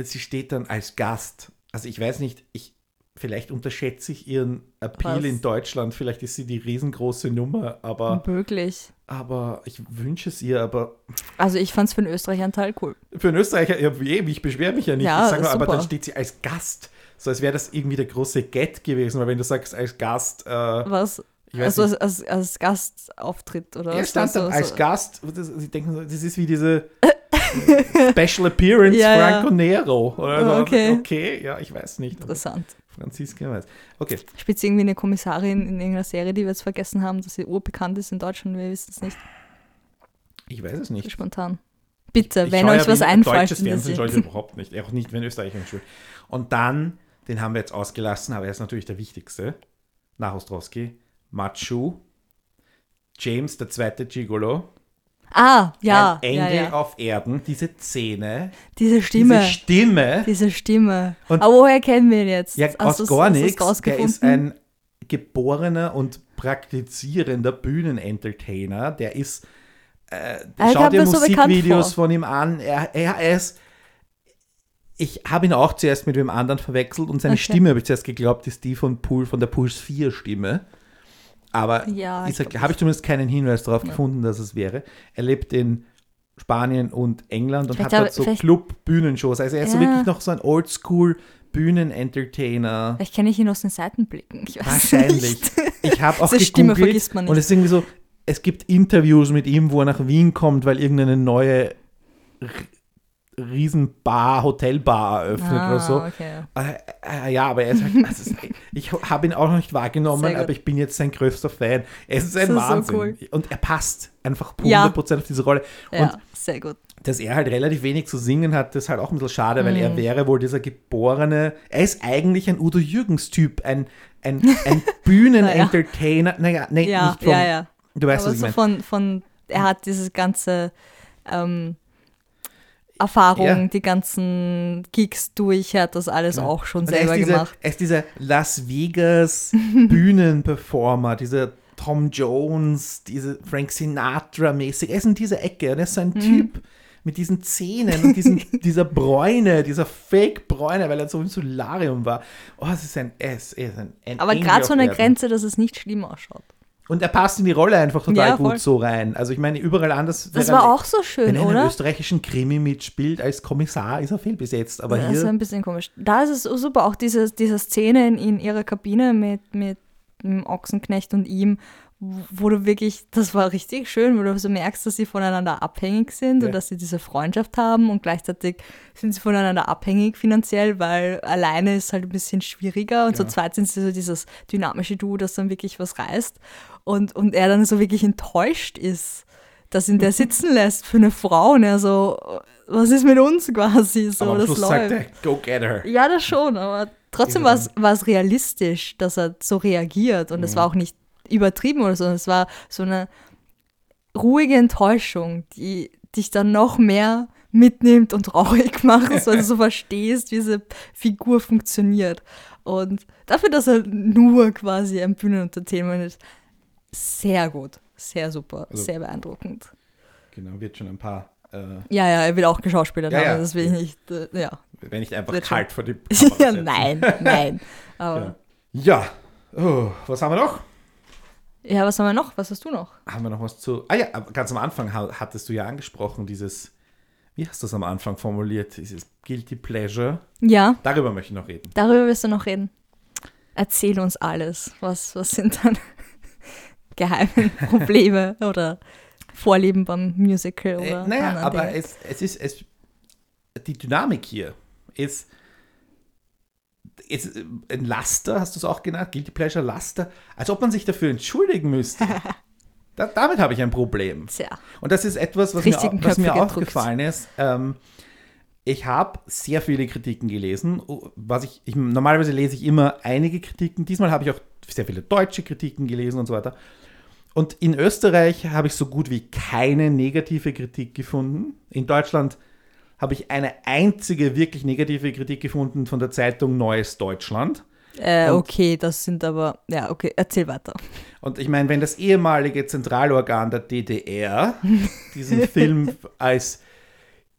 sie steht dann als Gast. Also ich weiß nicht, ich, vielleicht unterschätze ich ihren Appeal Was? in Deutschland, vielleicht ist sie die riesengroße Nummer, aber, Möglich. aber ich wünsche es ihr, aber Also ich fand es für einen Österreicher einen Teil cool. für einen Österreicher, ja, eh, ich beschwere mich ja nicht, Ja, ich sag nur, aber dann steht sie als Gast. So als wäre das irgendwie der große Get gewesen, weil wenn du sagst als Gast, äh, Was? ich Also als, als, als Gastauftritt oder er stand dann Also, als so- Gast, das, sie denken, so, das ist wie diese Special Appearance Ja, ja. Franco Nero. Oder so. Okay. okay, ja, ich weiß nicht. Interessant. Franziska weiß. Okay, Spielt sie irgendwie eine Kommissarin in irgendeiner Serie, die wir jetzt vergessen haben, dass sie urbekannt ist in Deutschland? Wir wissen es nicht. ich weiß es nicht. spontan. Bitte, Ich wenn schaue euch ja was einfällt. Deutsches Fernsehen schaue ich überhaupt nicht. Auch nicht, wenn Österreicher spielt. Und dann, den haben wir jetzt ausgelassen, aber er ist natürlich der wichtigste. Nach Ostrowski. Machu. James, der zweite Gigolo. Ah, ja. Ein ja, Engel ja. auf Erden. Diese Zähne. Diese Stimme. Diese Stimme. Diese Stimme. Und- Aber woher kennen wir ihn jetzt? Ja, aus gar nichts. Rausgefunden? ist ein geborener und praktizierender Bühnenentertainer. Der ist. Äh, Er schau dir so Musikvideos vor. von ihm an. Er, er, er ist. Ich habe ihn auch zuerst mit dem anderen verwechselt und seine Okay. Stimme habe ich zuerst geglaubt, ist die von, Pool, von der Puls 4 Stimme. Aber Ja, habe ich zumindest keinen Hinweis darauf gefunden, dass es wäre. Er lebt in Spanien und England und Vielleicht hat dort so Club-Bühnenshows. Also er ist so Ja. wirklich noch so ein Oldschool-Bühnenentertainer. Vielleicht kenne ich ihn aus den Seitenblicken. Ich weiß Wahrscheinlich. Nicht. Ich habe auch Seine Stimme vergisst man nicht. und es ist irgendwie so, es gibt Interviews mit ihm, wo er nach Wien kommt, weil irgendeine neue Riesenbar, Hotelbar eröffnet ah, oder so. Okay. Äh, äh, ja, aber er ist halt, also ich habe ihn auch noch nicht wahrgenommen, aber ich bin jetzt sein größter Fan. Es ist ein Das ist so Wahnsinn. cool. Und er passt einfach Ja. 100% auf diese Rolle. Und Ja, sehr gut. dass er halt relativ wenig zu singen hat, das ist halt auch ein bisschen schade, weil Mhm. er wäre wohl dieser geborene, er ist eigentlich ein Udo Jürgens-Typ, ein, ein, ein Bühnenentertainer. Naja, nee, Ja, nicht vom, ja, ja. du weißt, Aber was ich so meine. von, von, er hat dieses ganze ähm, Erfahrung, Ja. die ganzen Gigs durch, er hat das alles Genau. auch schon Und er selber ist dieser, gemacht. Er ist dieser Las Vegas Bühnenperformer, dieser Tom Jones, diese Frank Sinatra-mäßig. Er ist in dieser Ecke und er ist so ein Mhm. Typ mit diesen Zähnen und diesen, dieser Bräune, dieser Fake-Bräune, weil er so im Solarium war. Oh, es ist ein, er ist, er ist ein, ein Aber gerade so eine. Grenze, dass es nicht schlimm ausschaut. Und er passt in die Rolle einfach total Ja, gut so rein. Also ich meine, überall anders. Das war er- auch so Wenn schön, er in einem oder? österreichischen Krimi mitspielt als Kommissar, ist er fehlbesetzt. Aber das ist hier, ein bisschen komisch. Da ist es super, auch diese, diese Szene in, in ihrer Kabine mit, mit dem Ochsenknecht und ihm, wo du wirklich, das war richtig schön, wo du so merkst, dass sie voneinander abhängig sind Ja. und dass sie diese Freundschaft haben und gleichzeitig sind sie voneinander abhängig finanziell, weil alleine ist halt ein bisschen schwieriger und zu Ja. zweit sind sie so dieses dynamische Duo, das dann wirklich was reißt und, und er dann so wirklich enttäuscht ist, dass ihn der sitzen lässt für eine Frau und er so, was ist mit uns quasi, so, aber das Schluss läuft. sagt er, go get her. Ja, das schon, aber trotzdem war es- realistisch, dass er so reagiert und es Mhm. war auch nicht übertrieben oder so, es war so eine ruhige Enttäuschung, die dich dann noch mehr mitnimmt und traurig macht, weil du so verstehst, wie diese Figur funktioniert. Und dafür, dass er nur quasi ein Bühnenentertainment ist, sehr gut, sehr super, Also- sehr beeindruckend. Genau, wird schon ein paar, äh, Ja, ja, er will auch geschauspielert Ja, haben, ja. das will ich nicht, äh, ja. wenn nicht einfach Wird schon. kalt vor die Kamera ja nein, nein. Aber Ja, oh, was haben wir noch? Ja, was haben wir noch? Was hast du noch? Haben wir noch was zu. Ah ja, ganz am Anfang ha- hattest du ja angesprochen, dieses, wie hast du es am Anfang formuliert, dieses Guilty Pleasure. Ja, Darüber möchte ich noch reden. darüber wirst du noch reden. Erzähl uns alles. Was, was sind dann geheime Probleme oder Vorlieben beim Musical oder Äh, naja, aber es, es ist, es, die Dynamik hier ist, ist ein Laster, hast du es auch genannt, Guilty Pleasure Laster, als ob man sich dafür entschuldigen müsste. da, damit habe ich ein Problem. Tja, Und das ist etwas, was mir, Richtigen au- was mir gedrückt. aufgefallen ist. Ähm, ich habe sehr viele Kritiken gelesen. Was ich, ich, normalerweise lese ich immer einige Kritiken. Diesmal habe ich auch sehr viele deutsche Kritiken gelesen und so weiter. Und in Österreich habe ich so gut wie keine negative Kritik gefunden. In Deutschland habe ich eine einzige wirklich negative Kritik gefunden von der Zeitung Neues Deutschland. Äh, Und- okay, das sind aber, ja, okay, erzähl weiter. Und ich meine, wenn das ehemalige Zentralorgan der DDR diesen Film als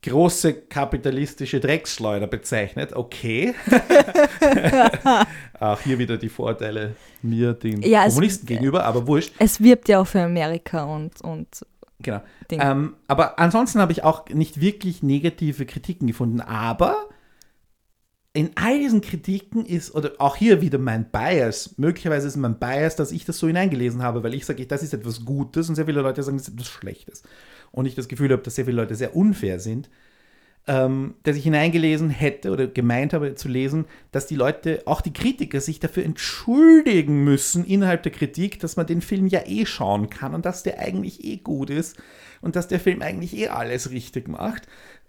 große kapitalistische Drecksschleuder bezeichnet, okay. Auch hier wieder die Vorteile mir, den Ja, es- Kommunisten gegenüber, aber wurscht. Es wirbt ja auch für Amerika und, und Genau. Ähm, aber ansonsten habe ich auch nicht wirklich negative Kritiken gefunden. Aber in all diesen Kritiken ist, oder auch hier wieder mein Bias, möglicherweise ist mein Bias, dass ich das so hineingelesen habe, weil ich sage, das ist etwas Gutes und sehr viele Leute sagen, das ist etwas Schlechtes. Und ich das Gefühl habe, dass sehr viele Leute sehr unfair sind, ähm, dass ich hineingelesen hätte oder gemeint habe zu lesen, dass die Leute, auch die Kritiker, sich dafür entschuldigen müssen innerhalb der Kritik, dass man den Film ja eh schauen kann und dass der eigentlich eh gut ist und dass der Film eigentlich eh alles richtig macht.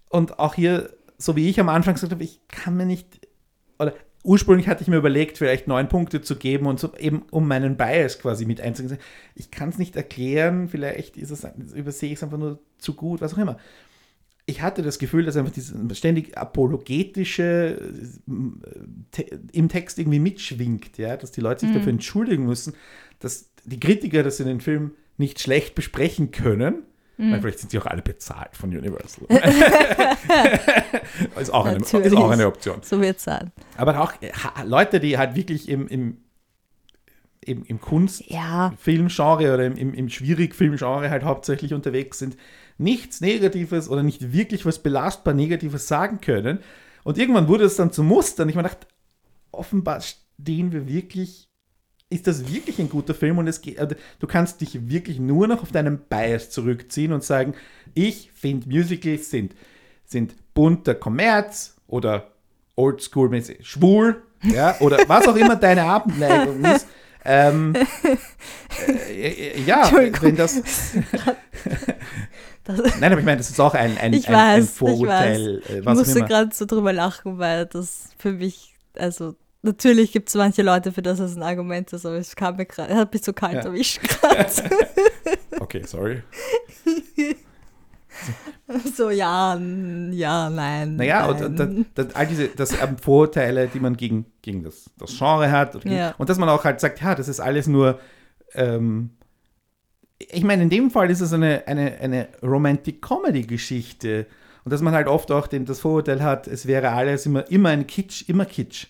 Und auch hier, so wie ich am Anfang gesagt habe, ich kann mir nicht, oder ursprünglich hatte ich mir überlegt, vielleicht neun Punkte zu geben und so eben um meinen Bias quasi mit einzugehen. Ich kann es nicht erklären, vielleicht ist es, übersehe ich es einfach nur zu gut, was auch immer ich hatte das Gefühl, dass einfach dieses ständig apologetische äh, te im Text irgendwie mitschwingt, ja, dass die Leute sich dafür entschuldigen müssen, dass die Kritiker das in den Film nicht schlecht besprechen können. Weil vielleicht sind sie auch alle bezahlt von Universal. ist, auch eine, ist auch eine Option. so wird es sein. Aber auch äh, Leute, die halt wirklich im, im, im, im Kunst, Ja, oder im, im, im Schwierig-Filmgenre halt hauptsächlich unterwegs sind, nichts Negatives oder nicht wirklich was belastbar Negatives sagen können. Und irgendwann wurde es dann zu Muster. Und ich mir dachte, offenbar stehen wir wirklich, ist das wirklich ein guter Film? Und es geht, also du kannst dich wirklich nur noch auf deinen Bias zurückziehen und sagen, ich finde Musicals sind, sind bunter Kommerz oder oldschool-mäßig schwul, ja, oder was auch immer deine Abneigung ist. Ähm, äh, äh, ja, Entschuldigung. wenn das. das, Nein, aber ich meine, das ist auch ein, ein, Ich ein, ein weiß, ich Vorurteil. äh, ich Was auch musste gerade so drüber lachen, weil das für mich, also natürlich gibt es manche Leute, für das es ein Argument ist, aber es kam mir gerade, hat mich so kalt Ja. erwischt gerade. Okay, sorry. so, ja, ja, nein. Naja, nein. und, und, und all diese das ähm, Vorurteile, die man gegen, gegen das, das Genre hat. Und, gegen, Ja. und dass man auch halt sagt, ja, das ist alles nur. Ähm, ich meine, in dem Fall ist es eine, eine, eine Romantic-Comedy-Geschichte. Und dass man halt oft auch den, das Vorurteil hat, es wäre alles immer, immer ein Kitsch, immer Kitsch,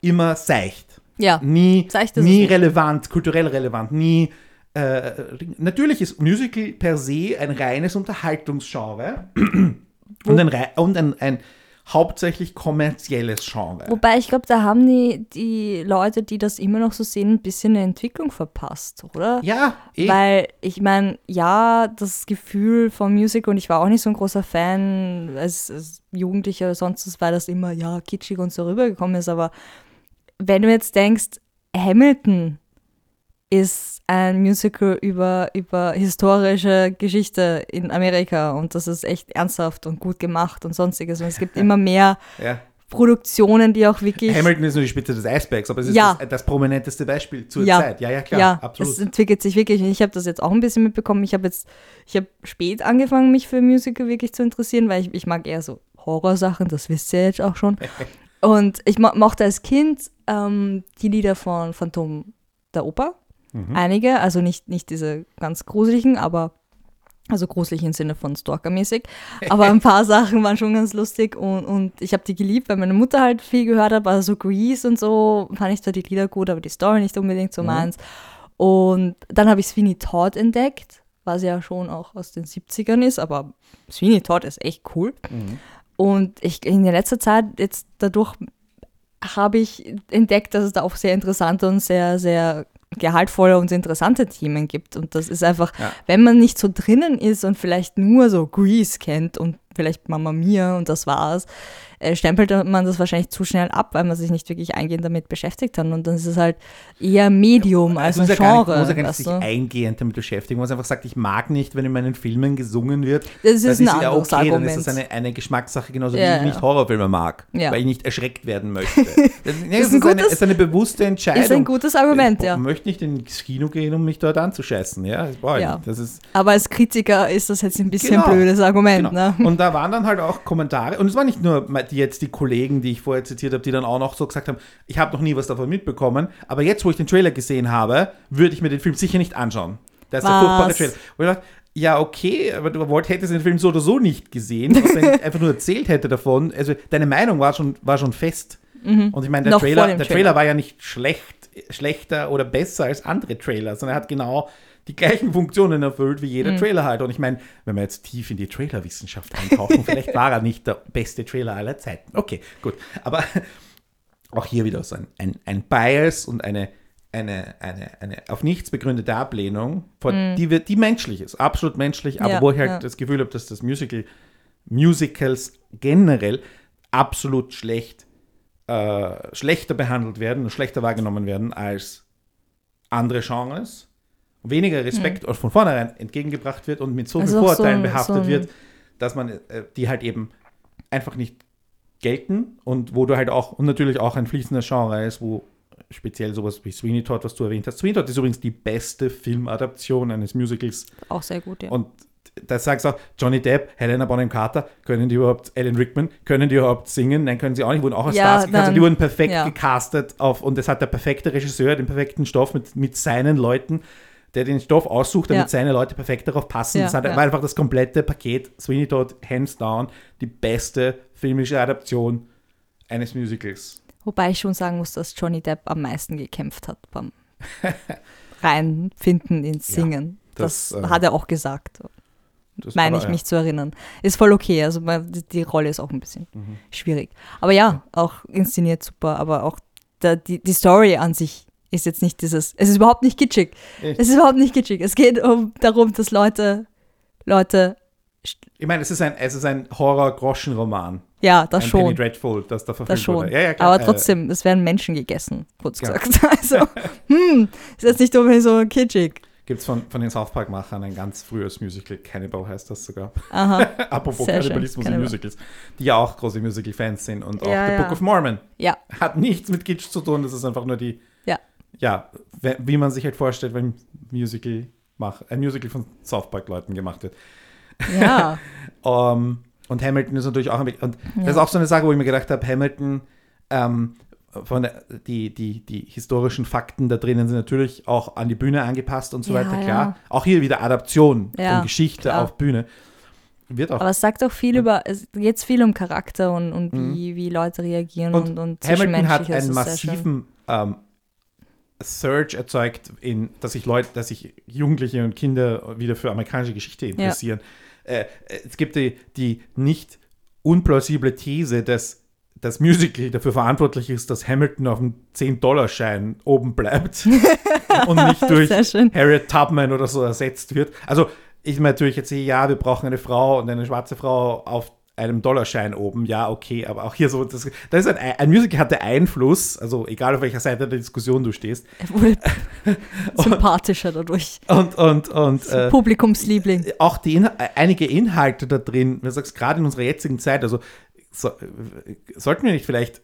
immer seicht. ja, nie, nie nicht. relevant, kulturell relevant, nie. Äh, natürlich ist Musical per se ein reines Unterhaltungsgenre und, ein, und ein, ein hauptsächlich kommerzielles Genre. Wobei ich glaube, da haben die, die Leute, die das immer noch so sehen, ein bisschen eine Entwicklung verpasst, oder? ja, eh. Weil ich meine, ja, das Gefühl vom Musical und ich war auch nicht so ein großer Fan als, als Jugendlicher oder sonst was, weil das immer, ja, kitschig und so rübergekommen ist. Aber wenn du jetzt denkst, Hamilton ist ein Musical über, über historische Geschichte in Amerika und das ist echt ernsthaft und gut gemacht und sonstiges. Und es gibt immer mehr ja. Produktionen, die auch wirklich. Hamilton ist nur die Spitze des Eisbergs, aber es ist Ja. das, das prominenteste Beispiel zur Ja. Zeit. Ja, ja, klar, ja, absolut. es entwickelt sich wirklich. Und ich habe das jetzt auch ein bisschen mitbekommen. Ich habe jetzt, ich habe spät angefangen, mich für Musical wirklich zu interessieren, weil ich, ich mag eher so Horrorsachen, das wisst ihr jetzt auch schon. Und ich mo mochte als Kind ähm, die Lieder von Phantom der Oper. Mhm. Einige, also nicht, nicht diese ganz gruseligen, aber also gruselig im Sinne von Stalker-mäßig. Aber ein paar Sachen waren schon ganz lustig und, und ich habe die geliebt, weil meine Mutter halt viel gehört hat. Also so Grease und so fand ich zwar die Lieder gut, aber die Story nicht unbedingt so Mhm. meins. Und dann habe ich Sweeney Todd entdeckt, was ja schon auch aus den 70ern ist, aber Sweeney Todd ist echt cool. Mhm. Und ich in der letzter Zeit jetzt dadurch habe ich entdeckt, dass es da auch sehr interessante und sehr, sehr gehaltvolle und interessante Themen gibt. Und das ist einfach, Ja. wenn man nicht so drinnen ist und vielleicht nur so Grease kennt und vielleicht Mama Mia und das war's, äh, stempelt man das wahrscheinlich zu schnell ab, weil man sich nicht wirklich eingehend damit beschäftigt hat. Und dann ist es halt eher Medium als ein ja nicht, Genre. muss ja gar nicht sich eingehend damit beschäftigen, wo man einfach sagt, ich mag nicht, wenn in meinen Filmen gesungen wird. Das ist Das ein ja okay, dann Argument. ist das eine, eine Geschmackssache, genauso Ja, wie ich ja. nicht Horrorfilme mag, weil ich nicht erschreckt werden möchte. Das, das ein ist, eine, gutes- ist eine bewusste Entscheidung. ist ein gutes Argument, ich ja. möchte nicht ins Kino gehen, um mich dort anzuscheißen. Ja, ich Ja. Das ist, Aber als Kritiker ist das jetzt ein bisschen Genau. ein blödes Argument. Genau. Ne? Und da waren dann halt auch Kommentare, und es waren nicht nur die, jetzt die Kollegen, die ich vorher zitiert habe, die dann auch noch so gesagt haben, ich habe noch nie was davon mitbekommen, aber jetzt, wo ich den Trailer gesehen habe, würde ich mir den Film sicher nicht anschauen. Das ist der Was? furchtbare Trailer. Und ich dachte, ja, okay, aber du wollt, hättest den Film so oder so nicht gesehen, wenn ich einfach nur erzählt hätte davon, also deine Meinung war schon, war schon fest. Und ich meine, der, Mhm. Trailer, der Trailer. Trailer war ja nicht schlecht, schlechter oder besser als andere Trailer, sondern er hat genau die gleichen Funktionen erfüllt wie Mhm. jeder Trailer halt. Und ich meine, wenn wir jetzt tief in die Trailerwissenschaft eintauchen, vielleicht war er nicht der beste Trailer aller Zeiten. Okay, gut. Aber auch hier wieder so ein, ein, ein Bias und eine, eine, eine, eine auf nichts begründete Ablehnung, von, die, wir, die menschlich ist, absolut menschlich, aber Mhm. Ja, wo ich halt ja. das Gefühl habe, dass das Musical, Musicals generell absolut schlecht, äh, schlechter behandelt werden und schlechter wahrgenommen werden als andere Genres. Weniger Respekt von vornherein entgegengebracht wird und mit so Mhm. Also vielen so Vorurteilen ein- behaftet so wird, dass man äh, die halt eben einfach nicht gelten und wo du halt auch, und natürlich auch ein fließender Genre ist, wo speziell sowas wie Sweeney Todd, was du erwähnt hast. Sweeney Todd ist übrigens die beste Filmadaption eines Musicals Auch sehr gut, ja. und da sagst du auch, Johnny Depp, Helena Bonham Carter, können die überhaupt, Alan Rickman, können die überhaupt singen? Nein, können sie auch nicht, wurden auch als Ja, Stars gecastet, dann- die wurden perfekt ja. gecastet auf, und es hat der perfekte Regisseur den perfekten Stoff mit, mit seinen Leuten, der den Stoff aussucht, damit Ja. seine Leute perfekt darauf passen. Ja, das hat, ja. war einfach das komplette Paket, Sweeney Todd, hands down, die beste filmische Adaption eines Musicals. Wobei ich schon sagen muss, dass Johnny Depp am meisten gekämpft hat beim Reinfinden ins Singen. das, das äh, hat er auch gesagt, Das meine ich mich zu erinnern. Ist voll okay, also man- die, die Rolle ist auch ein bisschen Mhm. schwierig. Aber ja, auch inszeniert super, aber auch der, die, die Story an sich ist jetzt nicht dieses, es ist überhaupt nicht kitschig. Es ist überhaupt nicht kitschig. Es geht um, darum, dass Leute, Leute, Ich meine, es ist ein, es ist ein Horror-Groschen-Roman. ja, das ein Penny schon. Dreadful, das da verfilmt Das schon. Ja, ja. Aber trotzdem, es werden Menschen gegessen, kurz Ja. gesagt. Also, hm, ist jetzt nicht unbedingt so kitschig. Gibt es von, von den South Park-Machern ein ganz frühes Musical, Cannibal heißt das sogar. Aha, Apropos Sehr schön, Kannibalismus in. Musicals, die ja auch große Musical-Fans sind. Und auch Ja, The. Book of Mormon ja, hat nichts mit Kitsch zu tun, das ist einfach nur die, ja. ja, wie man sich halt vorstellt, wenn Musical mach, ein Musical von South Park-Leuten gemacht wird. Ja, Ähm, und Hamilton ist natürlich auch ein Und Ja. das ist auch so eine Sache, wo ich mir gedacht habe, Hamilton, ähm, von der, die, die, die historischen Fakten da drinnen sind natürlich auch an die Bühne angepasst und so Ja, weiter, ja. klar. Auch hier wieder Adaption Ja, von Geschichte klar. auf Bühne. Wird auch. aber es sagt auch viel über, es geht viel um Charakter und, und wie, wie Leute reagieren und, Mhm. und und, Hamilton hat einen massiven ähm, Surge erzeugt, in, dass sich Leute, dass sich Jugendliche und Kinder wieder für amerikanische Geschichte interessieren. Äh, es gibt die, die nicht unplausible These, dass das Musical dafür verantwortlich ist, dass Hamilton auf dem 10-Dollar-Schein oben bleibt und nicht durch. Harriet Tubman oder so ersetzt wird. Also ich meine natürlich jetzt, ja, wir brauchen eine Frau und eine schwarze Frau auf einem Dollarschein oben, ja, okay, aber auch hier so, das, das ist ein, ein Musical hatte Einfluss, also egal auf welcher Seite der Diskussion du stehst. Er wurde sympathischer dadurch. Und, und, und äh, Publikumsliebling. auch die Inha einige Inhalte da drin, wenn du sagst, gerade in unserer jetzigen Zeit, also so, äh, sollten wir nicht vielleicht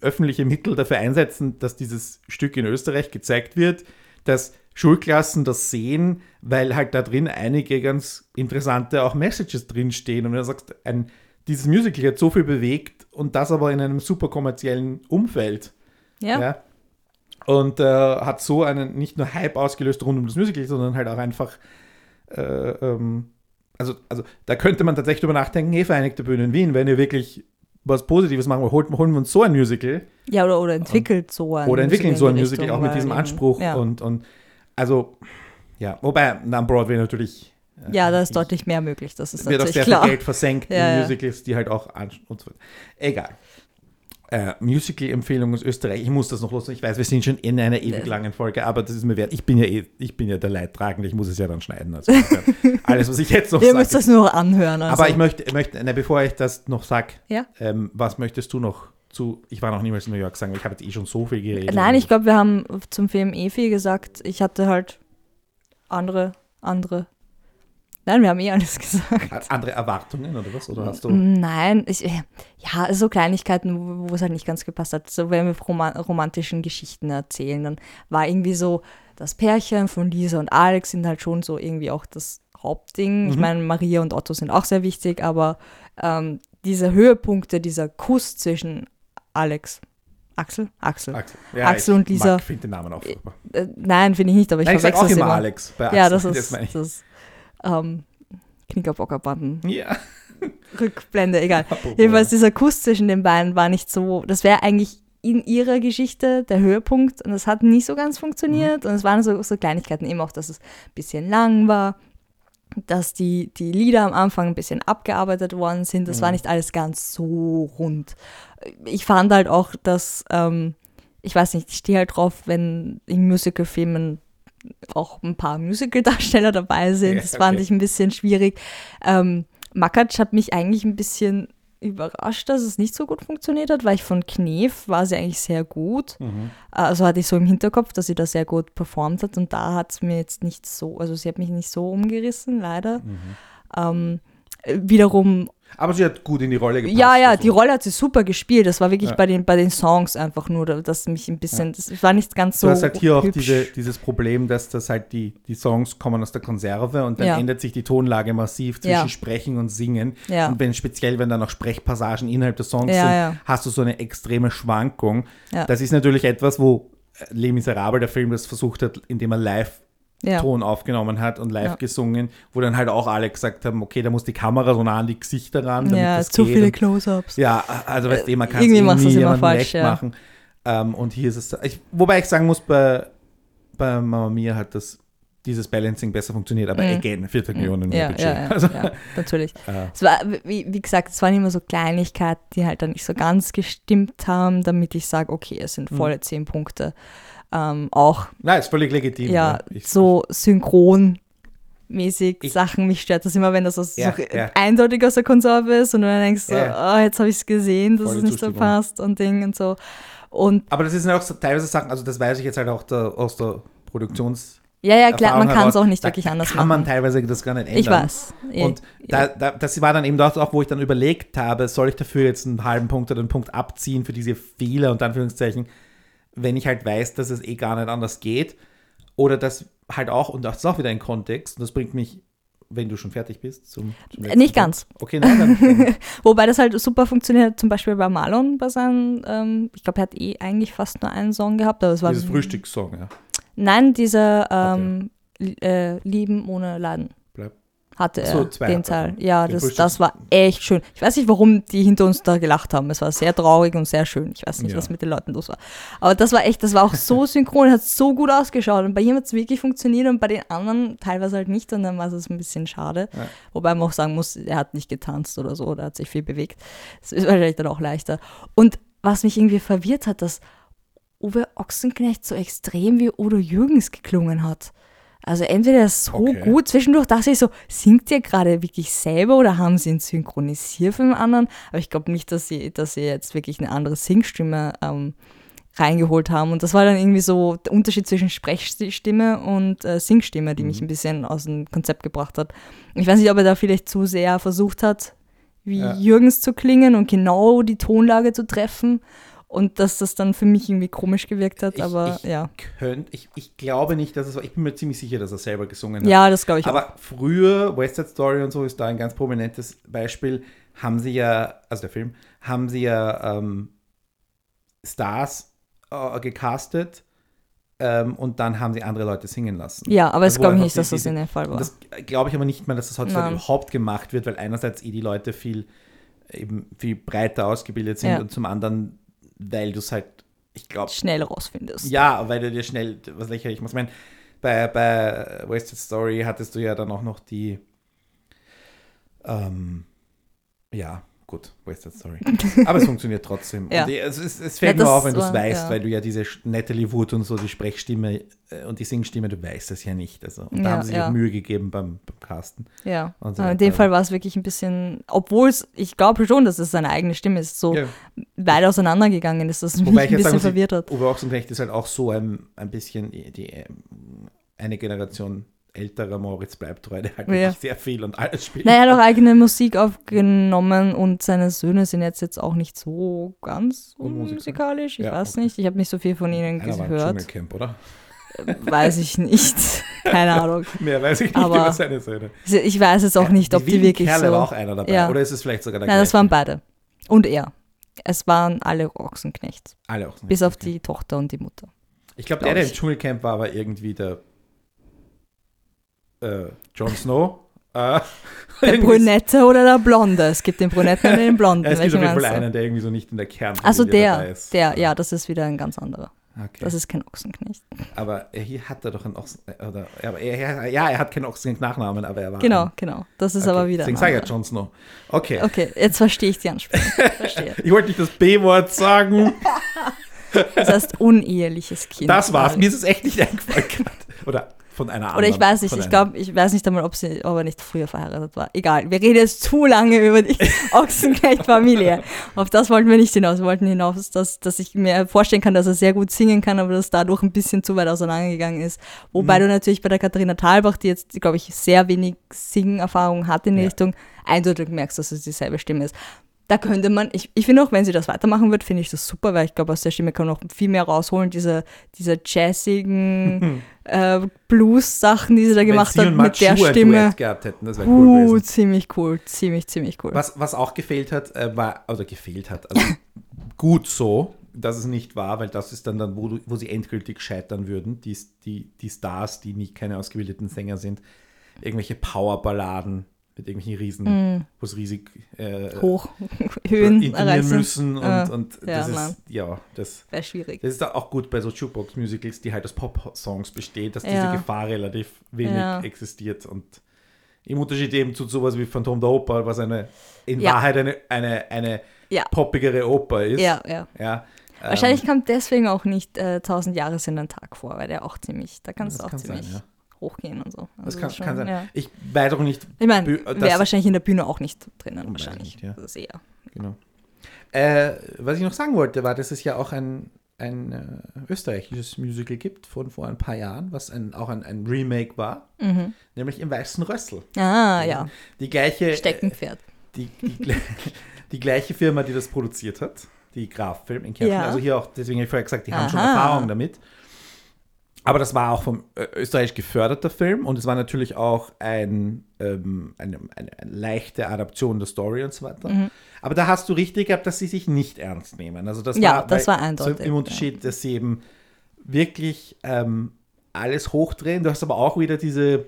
öffentliche Mittel dafür einsetzen, dass dieses Stück in Österreich gezeigt wird, dass Schulklassen das sehen, weil halt da drin einige ganz interessante auch Messages drinstehen. Und wenn du sagst, ein, dieses Musical hat so viel bewegt und das aber in einem super kommerziellen Umfeld. Ja. Ja. Und äh, hat so einen nicht nur Hype ausgelöst rund um das Musical, sondern halt auch einfach, äh, ähm, also, also da könnte man tatsächlich drüber nachdenken, hey, Vereinigte Bühne in Wien, wenn ihr wirklich was Positives machen wollt, holt, holen wir uns so ein Musical Ja, oder, oder entwickelt so ein oder entwickeln so ein Musical Richtung, auch mit diesem Anspruch Ja, und, und also, ja, wobei na, am Broadway natürlich ja da ist ich- deutlich mehr möglich, das ist wird auch natürlich sehr klar. viel Geld versenkt Ja, in. Musicals, die halt auch und so. Egal. äh, Musical-Empfehlung aus Österreich. Ich muss das noch los. Ich weiß, wir sind schon in einer ewig langen Folge, aber das ist mir wert. Ich bin ja, eh, ich bin ja der Leidtragende. Ich muss es ja dann schneiden. Also alles, was ich jetzt noch Ihr sage. müsst das nur anhören. Also. Aber ich möchte, möchte ne, bevor ich das noch sage, Ja. ähm, was möchtest du noch zu, ich war noch niemals in New York sagen, ich habe jetzt eh schon so viel geredet. Nein, ich glaube, wir haben zum Film eh viel gesagt. Ich hatte halt andere, andere. Nein, wir haben eh alles gesagt. Hat andere Erwartungen oder was? Oder hast du? Nein, ich, ja, so Kleinigkeiten, wo, es halt nicht ganz gepasst hat. So, wenn wir roman romantischen Geschichten erzählen, dann war irgendwie so, das Pärchen von Lisa und Alex sind halt schon so irgendwie auch das Hauptding. Ich Mhm. meine, Maria und Otto sind auch sehr wichtig, aber ähm, diese Höhepunkte, dieser Kuss zwischen Alex, Axel, Axel, Axel, ja, Axel ich und Lisa. mag- finde den Namen auch furchtbar. Äh, nein, finde ich nicht, aber ich ich verwechsel auch es immer. Alex bei Ja, Axel. das ist, ich. das ist ähm, Knickerbockerbanden, Ja. Rückblende, egal. Apropos, Jedenfalls dieser Kuss zwischen den beiden war nicht so, das wäre eigentlich in ihrer Geschichte der Höhepunkt und das hat nicht so ganz funktioniert und es waren so, so Kleinigkeiten, eben auch, dass es ein bisschen lang war, dass die, die Lieder am Anfang ein bisschen abgearbeitet worden sind, das war Mhm. nicht alles ganz so rund. Ich fand halt auch, dass, ähm, ich weiß nicht, ich stehe halt drauf, wenn in Musicalfilmen auch ein paar Musical-Darsteller dabei sind. Ja, das fand okay. ich ein bisschen schwierig. Ähm, Makatsch hat mich eigentlich ein bisschen überrascht, dass es nicht so gut funktioniert hat, weil ich von Knef war sie eigentlich sehr gut. Mhm. Also hatte ich so im Hinterkopf, dass sie da sehr gut performt hat und da hat es mir jetzt nicht so, also sie hat mich nicht so umgerissen, leider. Mhm. Ähm, äh, wiederum Aber sie hat gut in die Rolle gepasst. ja, ja, also. die Rolle hat sie super gespielt. Das war wirklich Ja. bei, den, bei den Songs einfach nur, dass mich ein bisschen, das war nicht ganz so. Du hast halt hier auch diese, dieses Problem, dass das halt die, die Songs kommen aus der Konserve und dann Ja. ändert sich die Tonlage massiv zwischen Ja. Sprechen und Singen. Ja. Und wenn speziell, wenn dann noch Sprechpassagen innerhalb des Songs Ja, sind, ja. hast du so eine extreme Schwankung. Ja. Das ist natürlich etwas, wo äh, Les Miserables, der Film, das versucht hat, indem er live ja. Ton aufgenommen hat und live Ja. gesungen, wo dann halt auch alle gesagt haben, okay, da muss die Kamera so nah an die Gesichter ran, damit ja, das zu geht. viele Close-Ups. ja, also weißt du, man kann es irgendwie irgendwie es immer jemandem falsch, ja. machen. Ähm, und hier ist es, ich, wobei ich sagen muss, bei, bei Mama Mia hat das, dieses Balancing besser funktioniert, aber Mhm. again, 40 Millionen mehr Ja, Budget. ja, ja, also, ja, natürlich. äh, Es war, wie, wie gesagt, es waren immer so Kleinigkeiten, die halt dann nicht so ganz gestimmt haben, damit ich sage, okay, es sind Mhm. volle zehn Punkte. Ähm, auch nein, ist völlig legitim. ja, Ich- so synchronmäßig Ich- Sachen. Mich stört das immer, wenn das aus, Ja, so ja. eindeutig aus der Konserve ist und du dann denkst, so, Ja. oh, jetzt habe ich es gesehen, dass es nicht so passt und Ding und so. Und Aber das sind auch so teilweise Sachen, also das weiß ich jetzt halt auch der, aus der Produktions- ja, ja, klar, man kann es auch nicht da wirklich anders kann man machen. teilweise das gar nicht ändern. Ich weiß. Und da, da, das war dann eben dort auch, wo ich dann überlegt habe, soll ich dafür jetzt einen halben Punkt oder einen Punkt abziehen für diese Fehler und Anführungszeichen, wenn ich halt weiß, dass es eh gar nicht anders geht. Oder das halt auch, und das ist auch wieder ein Kontext, und das bringt mich, wenn du schon fertig bist, zum, zum Nicht Punkt. ganz. Okay, nein, dann, dann Wobei das halt super funktioniert, zum Beispiel bei Marlon, bei seinen, ähm, ich glaube, er hat eh eigentlich fast nur einen Song gehabt, aber es war. dieses Frühstückssong, ja. Nein, dieser ähm, li- äh, Lieben ohne Laden. Hatte so, er zwei den Teil. Ja, Den das, das war echt schön. Ich weiß nicht, warum die hinter uns da gelacht haben. Es war sehr traurig und sehr schön. Ich weiß nicht, Ja. was mit den Leuten los war. Aber das war echt, das war auch so synchron, hat so gut ausgeschaut. Und bei ihm hat es wirklich funktioniert und bei den anderen teilweise halt nicht. Und dann war es ein bisschen schade. Ja. Wobei man auch sagen muss, er hat nicht getanzt oder so, oder hat sich viel bewegt. Das ist wahrscheinlich dann auch leichter. Und was mich irgendwie verwirrt hat, dass Uwe Ochsenknecht so extrem wie Udo Jürgens geklungen hat. Also entweder er so Okay. gut, zwischendurch dachte ich so, singt ihr gerade wirklich selber oder haben sie ihn synchronisiert für den anderen? Aber ich glaube nicht, dass sie, dass sie jetzt wirklich eine andere Singstimme ähm, reingeholt haben. Und das war dann irgendwie so der Unterschied zwischen Sprechstimme und äh, Singstimme, die mich Mhm. ein bisschen aus dem Konzept gebracht hat. Ich weiß nicht, ob er da vielleicht zu sehr versucht hat, wie Ja. Jürgens zu klingen und genau die Tonlage zu treffen. Und dass das dann für mich irgendwie komisch gewirkt hat, aber ich ja. Könnt, ich, ich glaube nicht, dass es war. Ich bin mir ziemlich sicher, dass er selber gesungen hat. Ja, das glaube ich auch. Aber früher, West Side Story und so ist da ein ganz prominentes Beispiel, haben sie ja, also der Film, haben sie ja ähm, Stars äh, gecastet ähm, und dann haben sie andere Leute singen lassen. Ja, aber es Also, wo glaube ich nicht, dass das in dem Fall war. Das glaube ich aber nicht mehr, dass das heutzutage Nein. überhaupt gemacht wird, weil einerseits eh die Leute viel, eben viel breiter ausgebildet sind Ja. und zum anderen, weil du es halt, ich glaube, Schnell rausfindest. ja, weil du dir schnell was lächerlich machst. Ich meine, bei, bei Wasted Story hattest du ja dann auch noch die, ähm, ja, gut, West Story. Aber es funktioniert trotzdem. Ja. Und die, es, es, es fällt Ja, nur auf, wenn du es weißt, ja. weil du ja diese Natalie Wood und so, die Sprechstimme äh, und die Singstimme, du weißt das ja nicht. Also, und da haben sie sich auch Mühe gegeben beim, beim Casten. Ja, so in dem Fall war es wirklich ein bisschen, obwohl es, ich glaube schon, dass es seine eigene Stimme ist, so weit auseinandergegangen ist, dass es mich Wobei ein bisschen sagen verwirrt hat. Uwe Ochsenknecht ist halt auch so ein, ein bisschen die, die, eine Generation älterer Moritz bleibt der halt Ja. wirklich sehr viel und alles spielt. Naja, er hat auch eigene Musik aufgenommen und seine Söhne sind jetzt, jetzt auch nicht so ganz Unmusikal? unmusikalisch. Ich Ja, weiß okay. nicht, ich habe nicht so viel von ihnen Einer war im gehört. Dschungelcamp, oder? Weiß ich nicht. Keine Ahnung. Mehr weiß ich nicht Aber- über seine Söhne. Ich weiß jetzt auch nicht, ob die wilden wirklich Kerle so. war auch einer dabei. Ja. Oder ist es vielleicht sogar der Nein, das gleiche? waren beide. Und er. Es waren alle Ochsenknechts. Alle auch. Bis auf Okay. die Tochter und die Mutter. Ich glaube, glaub der, der im. Dschungelcamp war, war irgendwie der äh, Jon Snow. Äh, Der Brünette oder der Blonde? Es gibt den Brünetten und den Blonden. Ja, es gibt auf jeden Fall einen, der irgendwie so nicht in der Kern Also der, ist. der, ja, das ist wieder ein ganz anderer. Okay. Das ist kein Ochsenknecht. aber er- hier hat er doch einen Ochsen... äh, Oder, aber er, ja, er hat keinen Ochsenknecht-Nachnamen, aber er war... Genau, ein- genau. Das ist okay. aber wieder. Deswegen sage ich ja. Jon Snow. Okay. Okay, jetzt verstehe ich die Anspielung. Verstehe. Ich wollte nicht das B-Wort sagen. Das heißt uneheliches Kind. Das war's. Mir ist es echt nicht eingefallen. Oder von einer anderen. Oder ich weiß nicht, ich glaube, ich weiß nicht einmal, ob sie, ob er nicht früher verheiratet war. Egal, wir reden jetzt zu lange über die Ochsenknecht-Familie. Auf das wollten wir nicht hinaus. Wir wollten hinaus, dass, dass ich mir vorstellen kann, dass er sehr gut singen kann, aber dass dadurch ein bisschen zu weit auseinandergegangen ist. Wobei Mhm. du natürlich bei der Katharina Thalbach, die jetzt, glaube ich, sehr wenig Singerfahrung hat in die Ja. Richtung, eindeutig merkst, dass es dieselbe Stimme ist. Da könnte man, ich, ich finde auch, wenn sie das weitermachen wird, finde ich das super, weil ich glaube, aus der Stimme kann man noch viel mehr rausholen. Diese, diese jazzigen äh, Blues-Sachen, die sie da gemacht hat mit der Stimme. Gehabt hätten, das wäre cool Uh, gewesen. ziemlich cool, ziemlich, ziemlich cool. Was, was auch gefehlt hat, äh, war, oder gefehlt hat, also gut so, dass es nicht war, weil das ist dann, dann wo, wo sie endgültig scheitern würden, die, die, die Stars, die nicht keine ausgebildeten Sänger sind, irgendwelche Powerballaden mit irgendwelchen Riesen, wo es riesig äh, Mm. Hoch, Höhen intonieren erreichen. müssen und, Ah, und ja, das ist, nein. ja, das, Wäre schwierig. das ist auch gut bei so Jukebox-Musicals, die halt aus Pop-Songs bestehen, dass diese Ja. Gefahr relativ wenig Ja. existiert und im Unterschied eben zu sowas wie Phantom der Oper, was eine in Ja. Wahrheit eine, eine, eine Ja. poppigere Oper ist. Ja, ja. ja ähm, Wahrscheinlich kommt deswegen auch nicht äh, 1000 Jahre sind ein Tag vor, weil der auch ziemlich, da kann es das auch sein, ziemlich ja. Hochgehen und so. Das Also kann, schon, kann sein. Ja. Ich weiß auch nicht, Ich meine, das- wäre wahrscheinlich in der Bühne auch nicht drinnen, wahrscheinlich. nicht, ja. Das ist eher. genau. Äh, was ich noch sagen wollte, war, dass es ja auch ein, ein äh, österreichisches Musical gibt von vor ein paar Jahren, was ein, auch ein, ein Remake war, Mhm. nämlich im Weißen Rössel. Ah, ja. Die gleiche, Steckenpferd. die, die, gle- die gleiche Firma, die das produziert hat, die Graf Film in Kärnten. Ja. Also hier auch, deswegen habe ich vorher gesagt, die haben schon Aha. Erfahrung damit. Aber das war auch vom äh, österreichisch geförderter Film und es war natürlich auch ein, ähm, eine, eine, eine leichte Adaption der Story und so weiter. Mhm. Aber da hast du richtig gehabt, dass sie sich nicht ernst nehmen. Also das Ja, war, das weil- war eindeutig, So Im Unterschied, dass sie eben wirklich ähm, alles hochdrehen. Du hast aber auch wieder diese äh,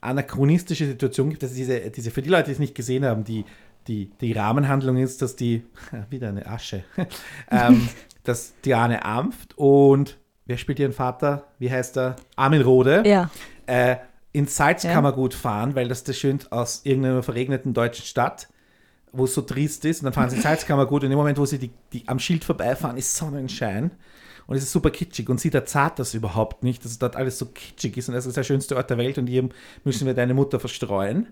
anachronistische Situation gibt, dass diese, diese für die Leute, die es nicht gesehen haben, die, die, die Rahmenhandlung ist, dass die, wieder eine Asche, ähm, dass Diane Amft und wer spielt ihren Vater? Wie heißt er? Armin Rode. Ja. Äh, ins Salzkammergut fahren, weil das das schön aus irgendeiner verregneten deutschen Stadt, wo es so trist ist, und dann fahren sie ins Salzkammergut und in dem Moment, wo sie die, die am Schild vorbeifahren, ist Sonnenschein und es ist super kitschig und sie erzahlt das überhaupt nicht, dass dort alles so kitschig ist und das ist der schönste Ort der Welt und hier müssen wir deine Mutter verstreuen.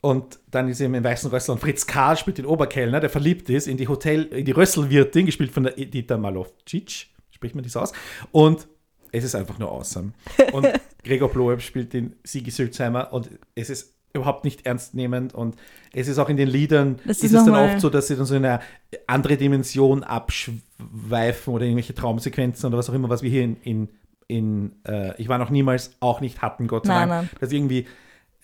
Und dann ist eben im Weißen Rössel und Fritz Karl spielt den Oberkellner, der verliebt ist in die Hotel, in die Rösselwirtin, gespielt von der Edita Malovcic, spricht man das aus. Und es ist einfach nur awesome. Und Gregor Bloeb spielt den Sigi Sülzheimer und es ist überhaupt nicht ernstnehmend und es ist auch in den Liedern, Das ist, es dann oft so, dass sie dann so in eine andere Dimension abschweifen oder irgendwelche Traumsequenzen oder was auch immer, was wir hier in, in, in äh, Ich war noch niemals auch nicht hatten, Gott sei Dank. Dass irgendwie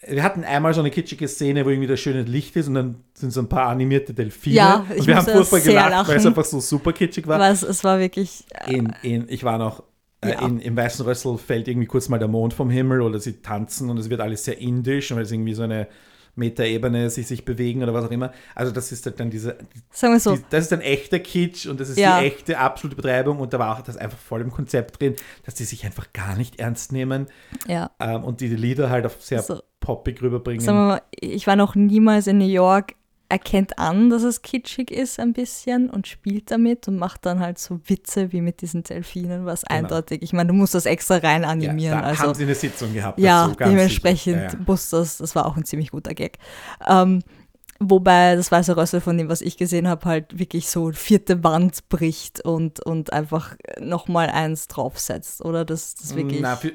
wir hatten einmal so eine kitschige Szene, wo irgendwie das schöne Licht ist und dann sind so ein paar animierte Delfine. Ja, ich und wir haben furchtbar gelacht, weil es einfach so super kitschig war. Was, es war wirklich. In, in, ich war noch äh, Ja. in, im Weißen Rössel fällt irgendwie kurz mal der Mond vom Himmel oder sie tanzen und es wird alles sehr indisch und weil es irgendwie so eine Metaebene sich, sich bewegen oder was auch immer. Also das ist halt dann diese, Sagen wir so. die, das ist ein echter Kitsch und das ist Ja. die echte absolute Betreibung und da war auch das einfach voll im Konzept drin, dass die sich einfach gar nicht ernst nehmen Ja. ähm, und die Lieder halt auf sehr So. poppig rüberbringen. Sagen wir mal, ich war noch niemals in New York. Erkennt an, dass es kitschig ist ein bisschen und spielt damit und macht dann halt so Witze wie mit diesen Delfinen, was Genau. eindeutig, ich meine, du musst das extra rein animieren. ja, da also haben sie eine Sitzung gehabt. ja, dazu, dementsprechend. Ja, ja. muss das, das war auch ein ziemlich guter Gag. Ähm, wobei das weiße Rössel von dem, was ich gesehen habe, halt wirklich so vierte Wand bricht und, und einfach nochmal eins draufsetzt, oder? Das, das wirklich. Na, für,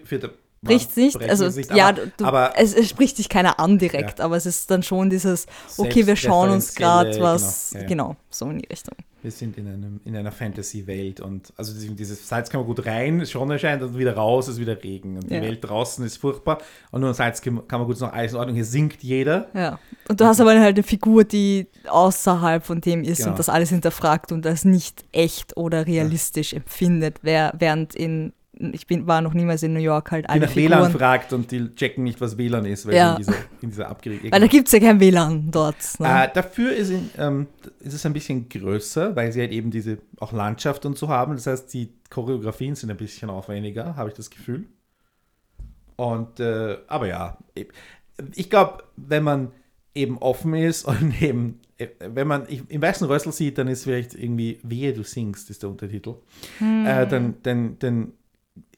Bricht nicht, also es nicht, ja, aber, du, aber es, es spricht sich keiner an direkt, aber es ist dann schon dieses, okay, wir schauen uns gerade selbstreferenzielle, was, genau, ja, ja. genau, so in die Richtung. wir sind in, einem, in einer Fantasy-Welt und also diese- dieses Salz kann man gut rein, Sonne scheint und wieder raus ist wieder Regen und die Ja. Welt draußen ist furchtbar und nur Salz kann man gut sagen, alles in Ordnung, hier singt jeder. Ja. Und du hast aber halt eine Figur, die außerhalb von dem ist Genau. und das alles hinterfragt und das nicht echt oder realistisch empfindet, während in, ich bin, war noch niemals in New York halt Die alle nach WLAN fragt und die checken nicht, was WLAN ist, weil Ja. in dieser, in dieser abgeregten Weil da gibt es ja kein WLAN dort. Ne? Äh, dafür ist, in, ähm, ist es ein bisschen größer, weil sie halt eben diese auch Landschaft und so haben. Das heißt, die Choreografien sind ein bisschen aufwendiger, habe ich das Gefühl. Und, äh, aber ja, ich- glaube, wenn man eben offen ist und eben, äh, wenn man im Weißen Rössel sieht, dann ist vielleicht irgendwie Wehe, du singst, ist der Untertitel. Äh, dann, dann, dann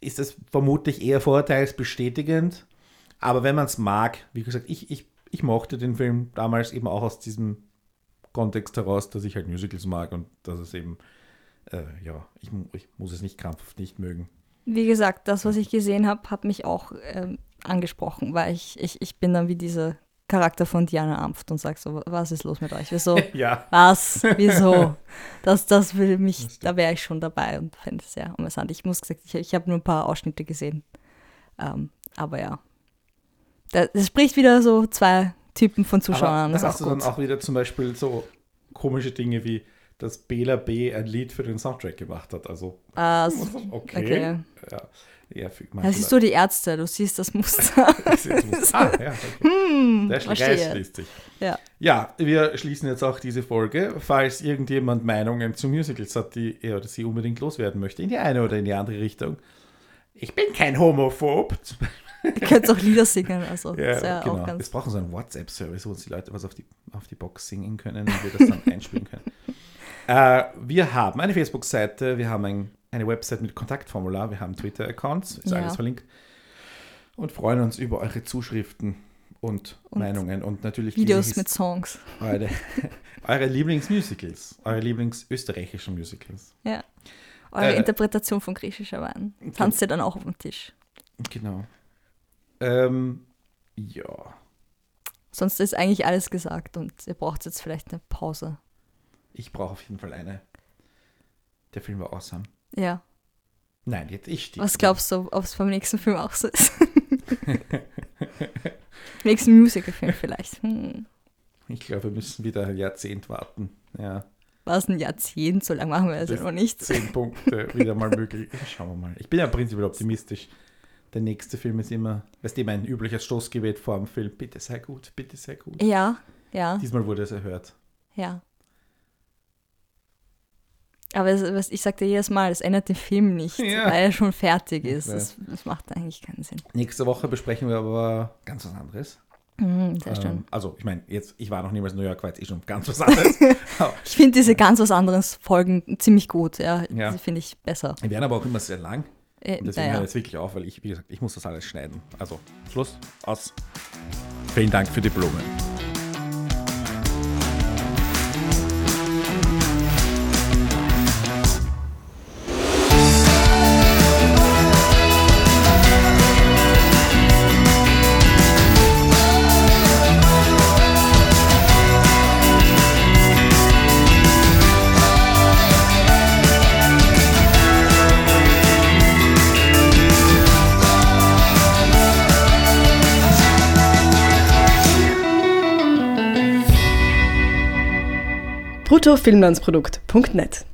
ist das vermutlich eher vorurteilsbestätigend. Aber wenn man es mag, wie gesagt, ich, ich, ich mochte den Film damals eben auch aus diesem Kontext heraus, dass ich halt Musicals mag und dass es eben, äh, ja, ich, ich muss es nicht krampfhaft nicht mögen. Wie gesagt, das, was ich gesehen habe, hat mich auch ähm, angesprochen, weil ich, ich, ich bin dann wie dieser Charakter von Diana Amft und sag so, was ist los mit euch? Wieso? Ja, Was? Wieso? Das, das will mich, da wäre ich schon dabei und fände es sehr amüsant. Ich muss gesagt, ich, ich habe nur ein paar Ausschnitte gesehen. Ähm, aber ja. Da- Das spricht wieder so zwei Typen von Zuschauern aber an. da Das hast du dann auch wieder zum Beispiel so komische Dinge wie, dass Bela B. ein Lied für den Soundtrack gemacht hat. Also, Ah, okay. okay. Ja, ja, für Da siehst du die Ärzte, du siehst das Muster. ah, ja, okay. Der verstehe. Kreis schließt sich. ja. Ja, wir schließen jetzt auch diese Folge. Falls irgendjemand Meinungen zu Musicals hat, die er oder sie unbedingt loswerden möchte, in die eine oder in die andere Richtung. Ich bin kein Homophob. Ihr könnt auch Lieder singen, also das Ja, genau. auch Wir ganz. brauchen so einen WhatsApp-Service, wo uns die Leute was auf die, auf die Box singen können und wir das dann einspielen können. Äh, wir haben eine Facebook-Seite, wir haben ein, eine Website mit Kontaktformular, wir haben Twitter-Accounts, ist Ja. alles verlinkt. Und freuen uns über eure Zuschriften und, Und Meinungen und natürlich Videos mit Songs. eure, eure Lieblingsmusicals, eure Lieblingsösterreichischen Musicals. Ja. Eure Äh, Interpretation von griechischer Wein. Tanzt ihr dann auch auf dem Tisch? Genau. Ähm, ja. Sonst ist eigentlich alles gesagt und ihr braucht jetzt vielleicht eine Pause. Ich brauche auf jeden Fall eine. Der Film war awesome. Ja. Nein, jetzt ich stehe. Was glaubst du, ob es beim nächsten Film auch so ist? nächsten Musicalfilm vielleicht. Hm. Ich glaube, wir müssen wieder ein Jahrzehnt warten. Ja, War es ein Jahrzehnt? So lange machen wir das ja Das- noch nicht. zehn Punkte wieder mal möglich. Schauen wir mal. Ich bin ja prinzipiell optimistisch. Der nächste Film ist immer, weißt du, mein übliches Stoßgebet vor dem Film. Bitte sei gut, bitte sei gut. Ja, ja, Diesmal wurde es erhört. ja. Aber es, was- ich sagte jedes Mal, es ändert den Film nicht, Ja. weil er schon fertig ist. Das, das macht eigentlich keinen Sinn. Nächste Woche besprechen wir aber ganz was anderes. Mhm, sehr schön. Ähm, also, ich meine, jetzt, ich war noch niemals in New York, war jetzt eh schon ganz was anderes. Ich finde diese ganz was anderes Folgen ziemlich gut. Ja, Ja. die finde ich besser. die werden aber auch immer sehr lang. Äh, Und deswegen hört naja. jetzt wirklich auf, weil ich, wie gesagt, ich muss das alles schneiden. Also, Schluss, aus. Vielen Dank für die Blumen. bruttofilmlandsprodukt.net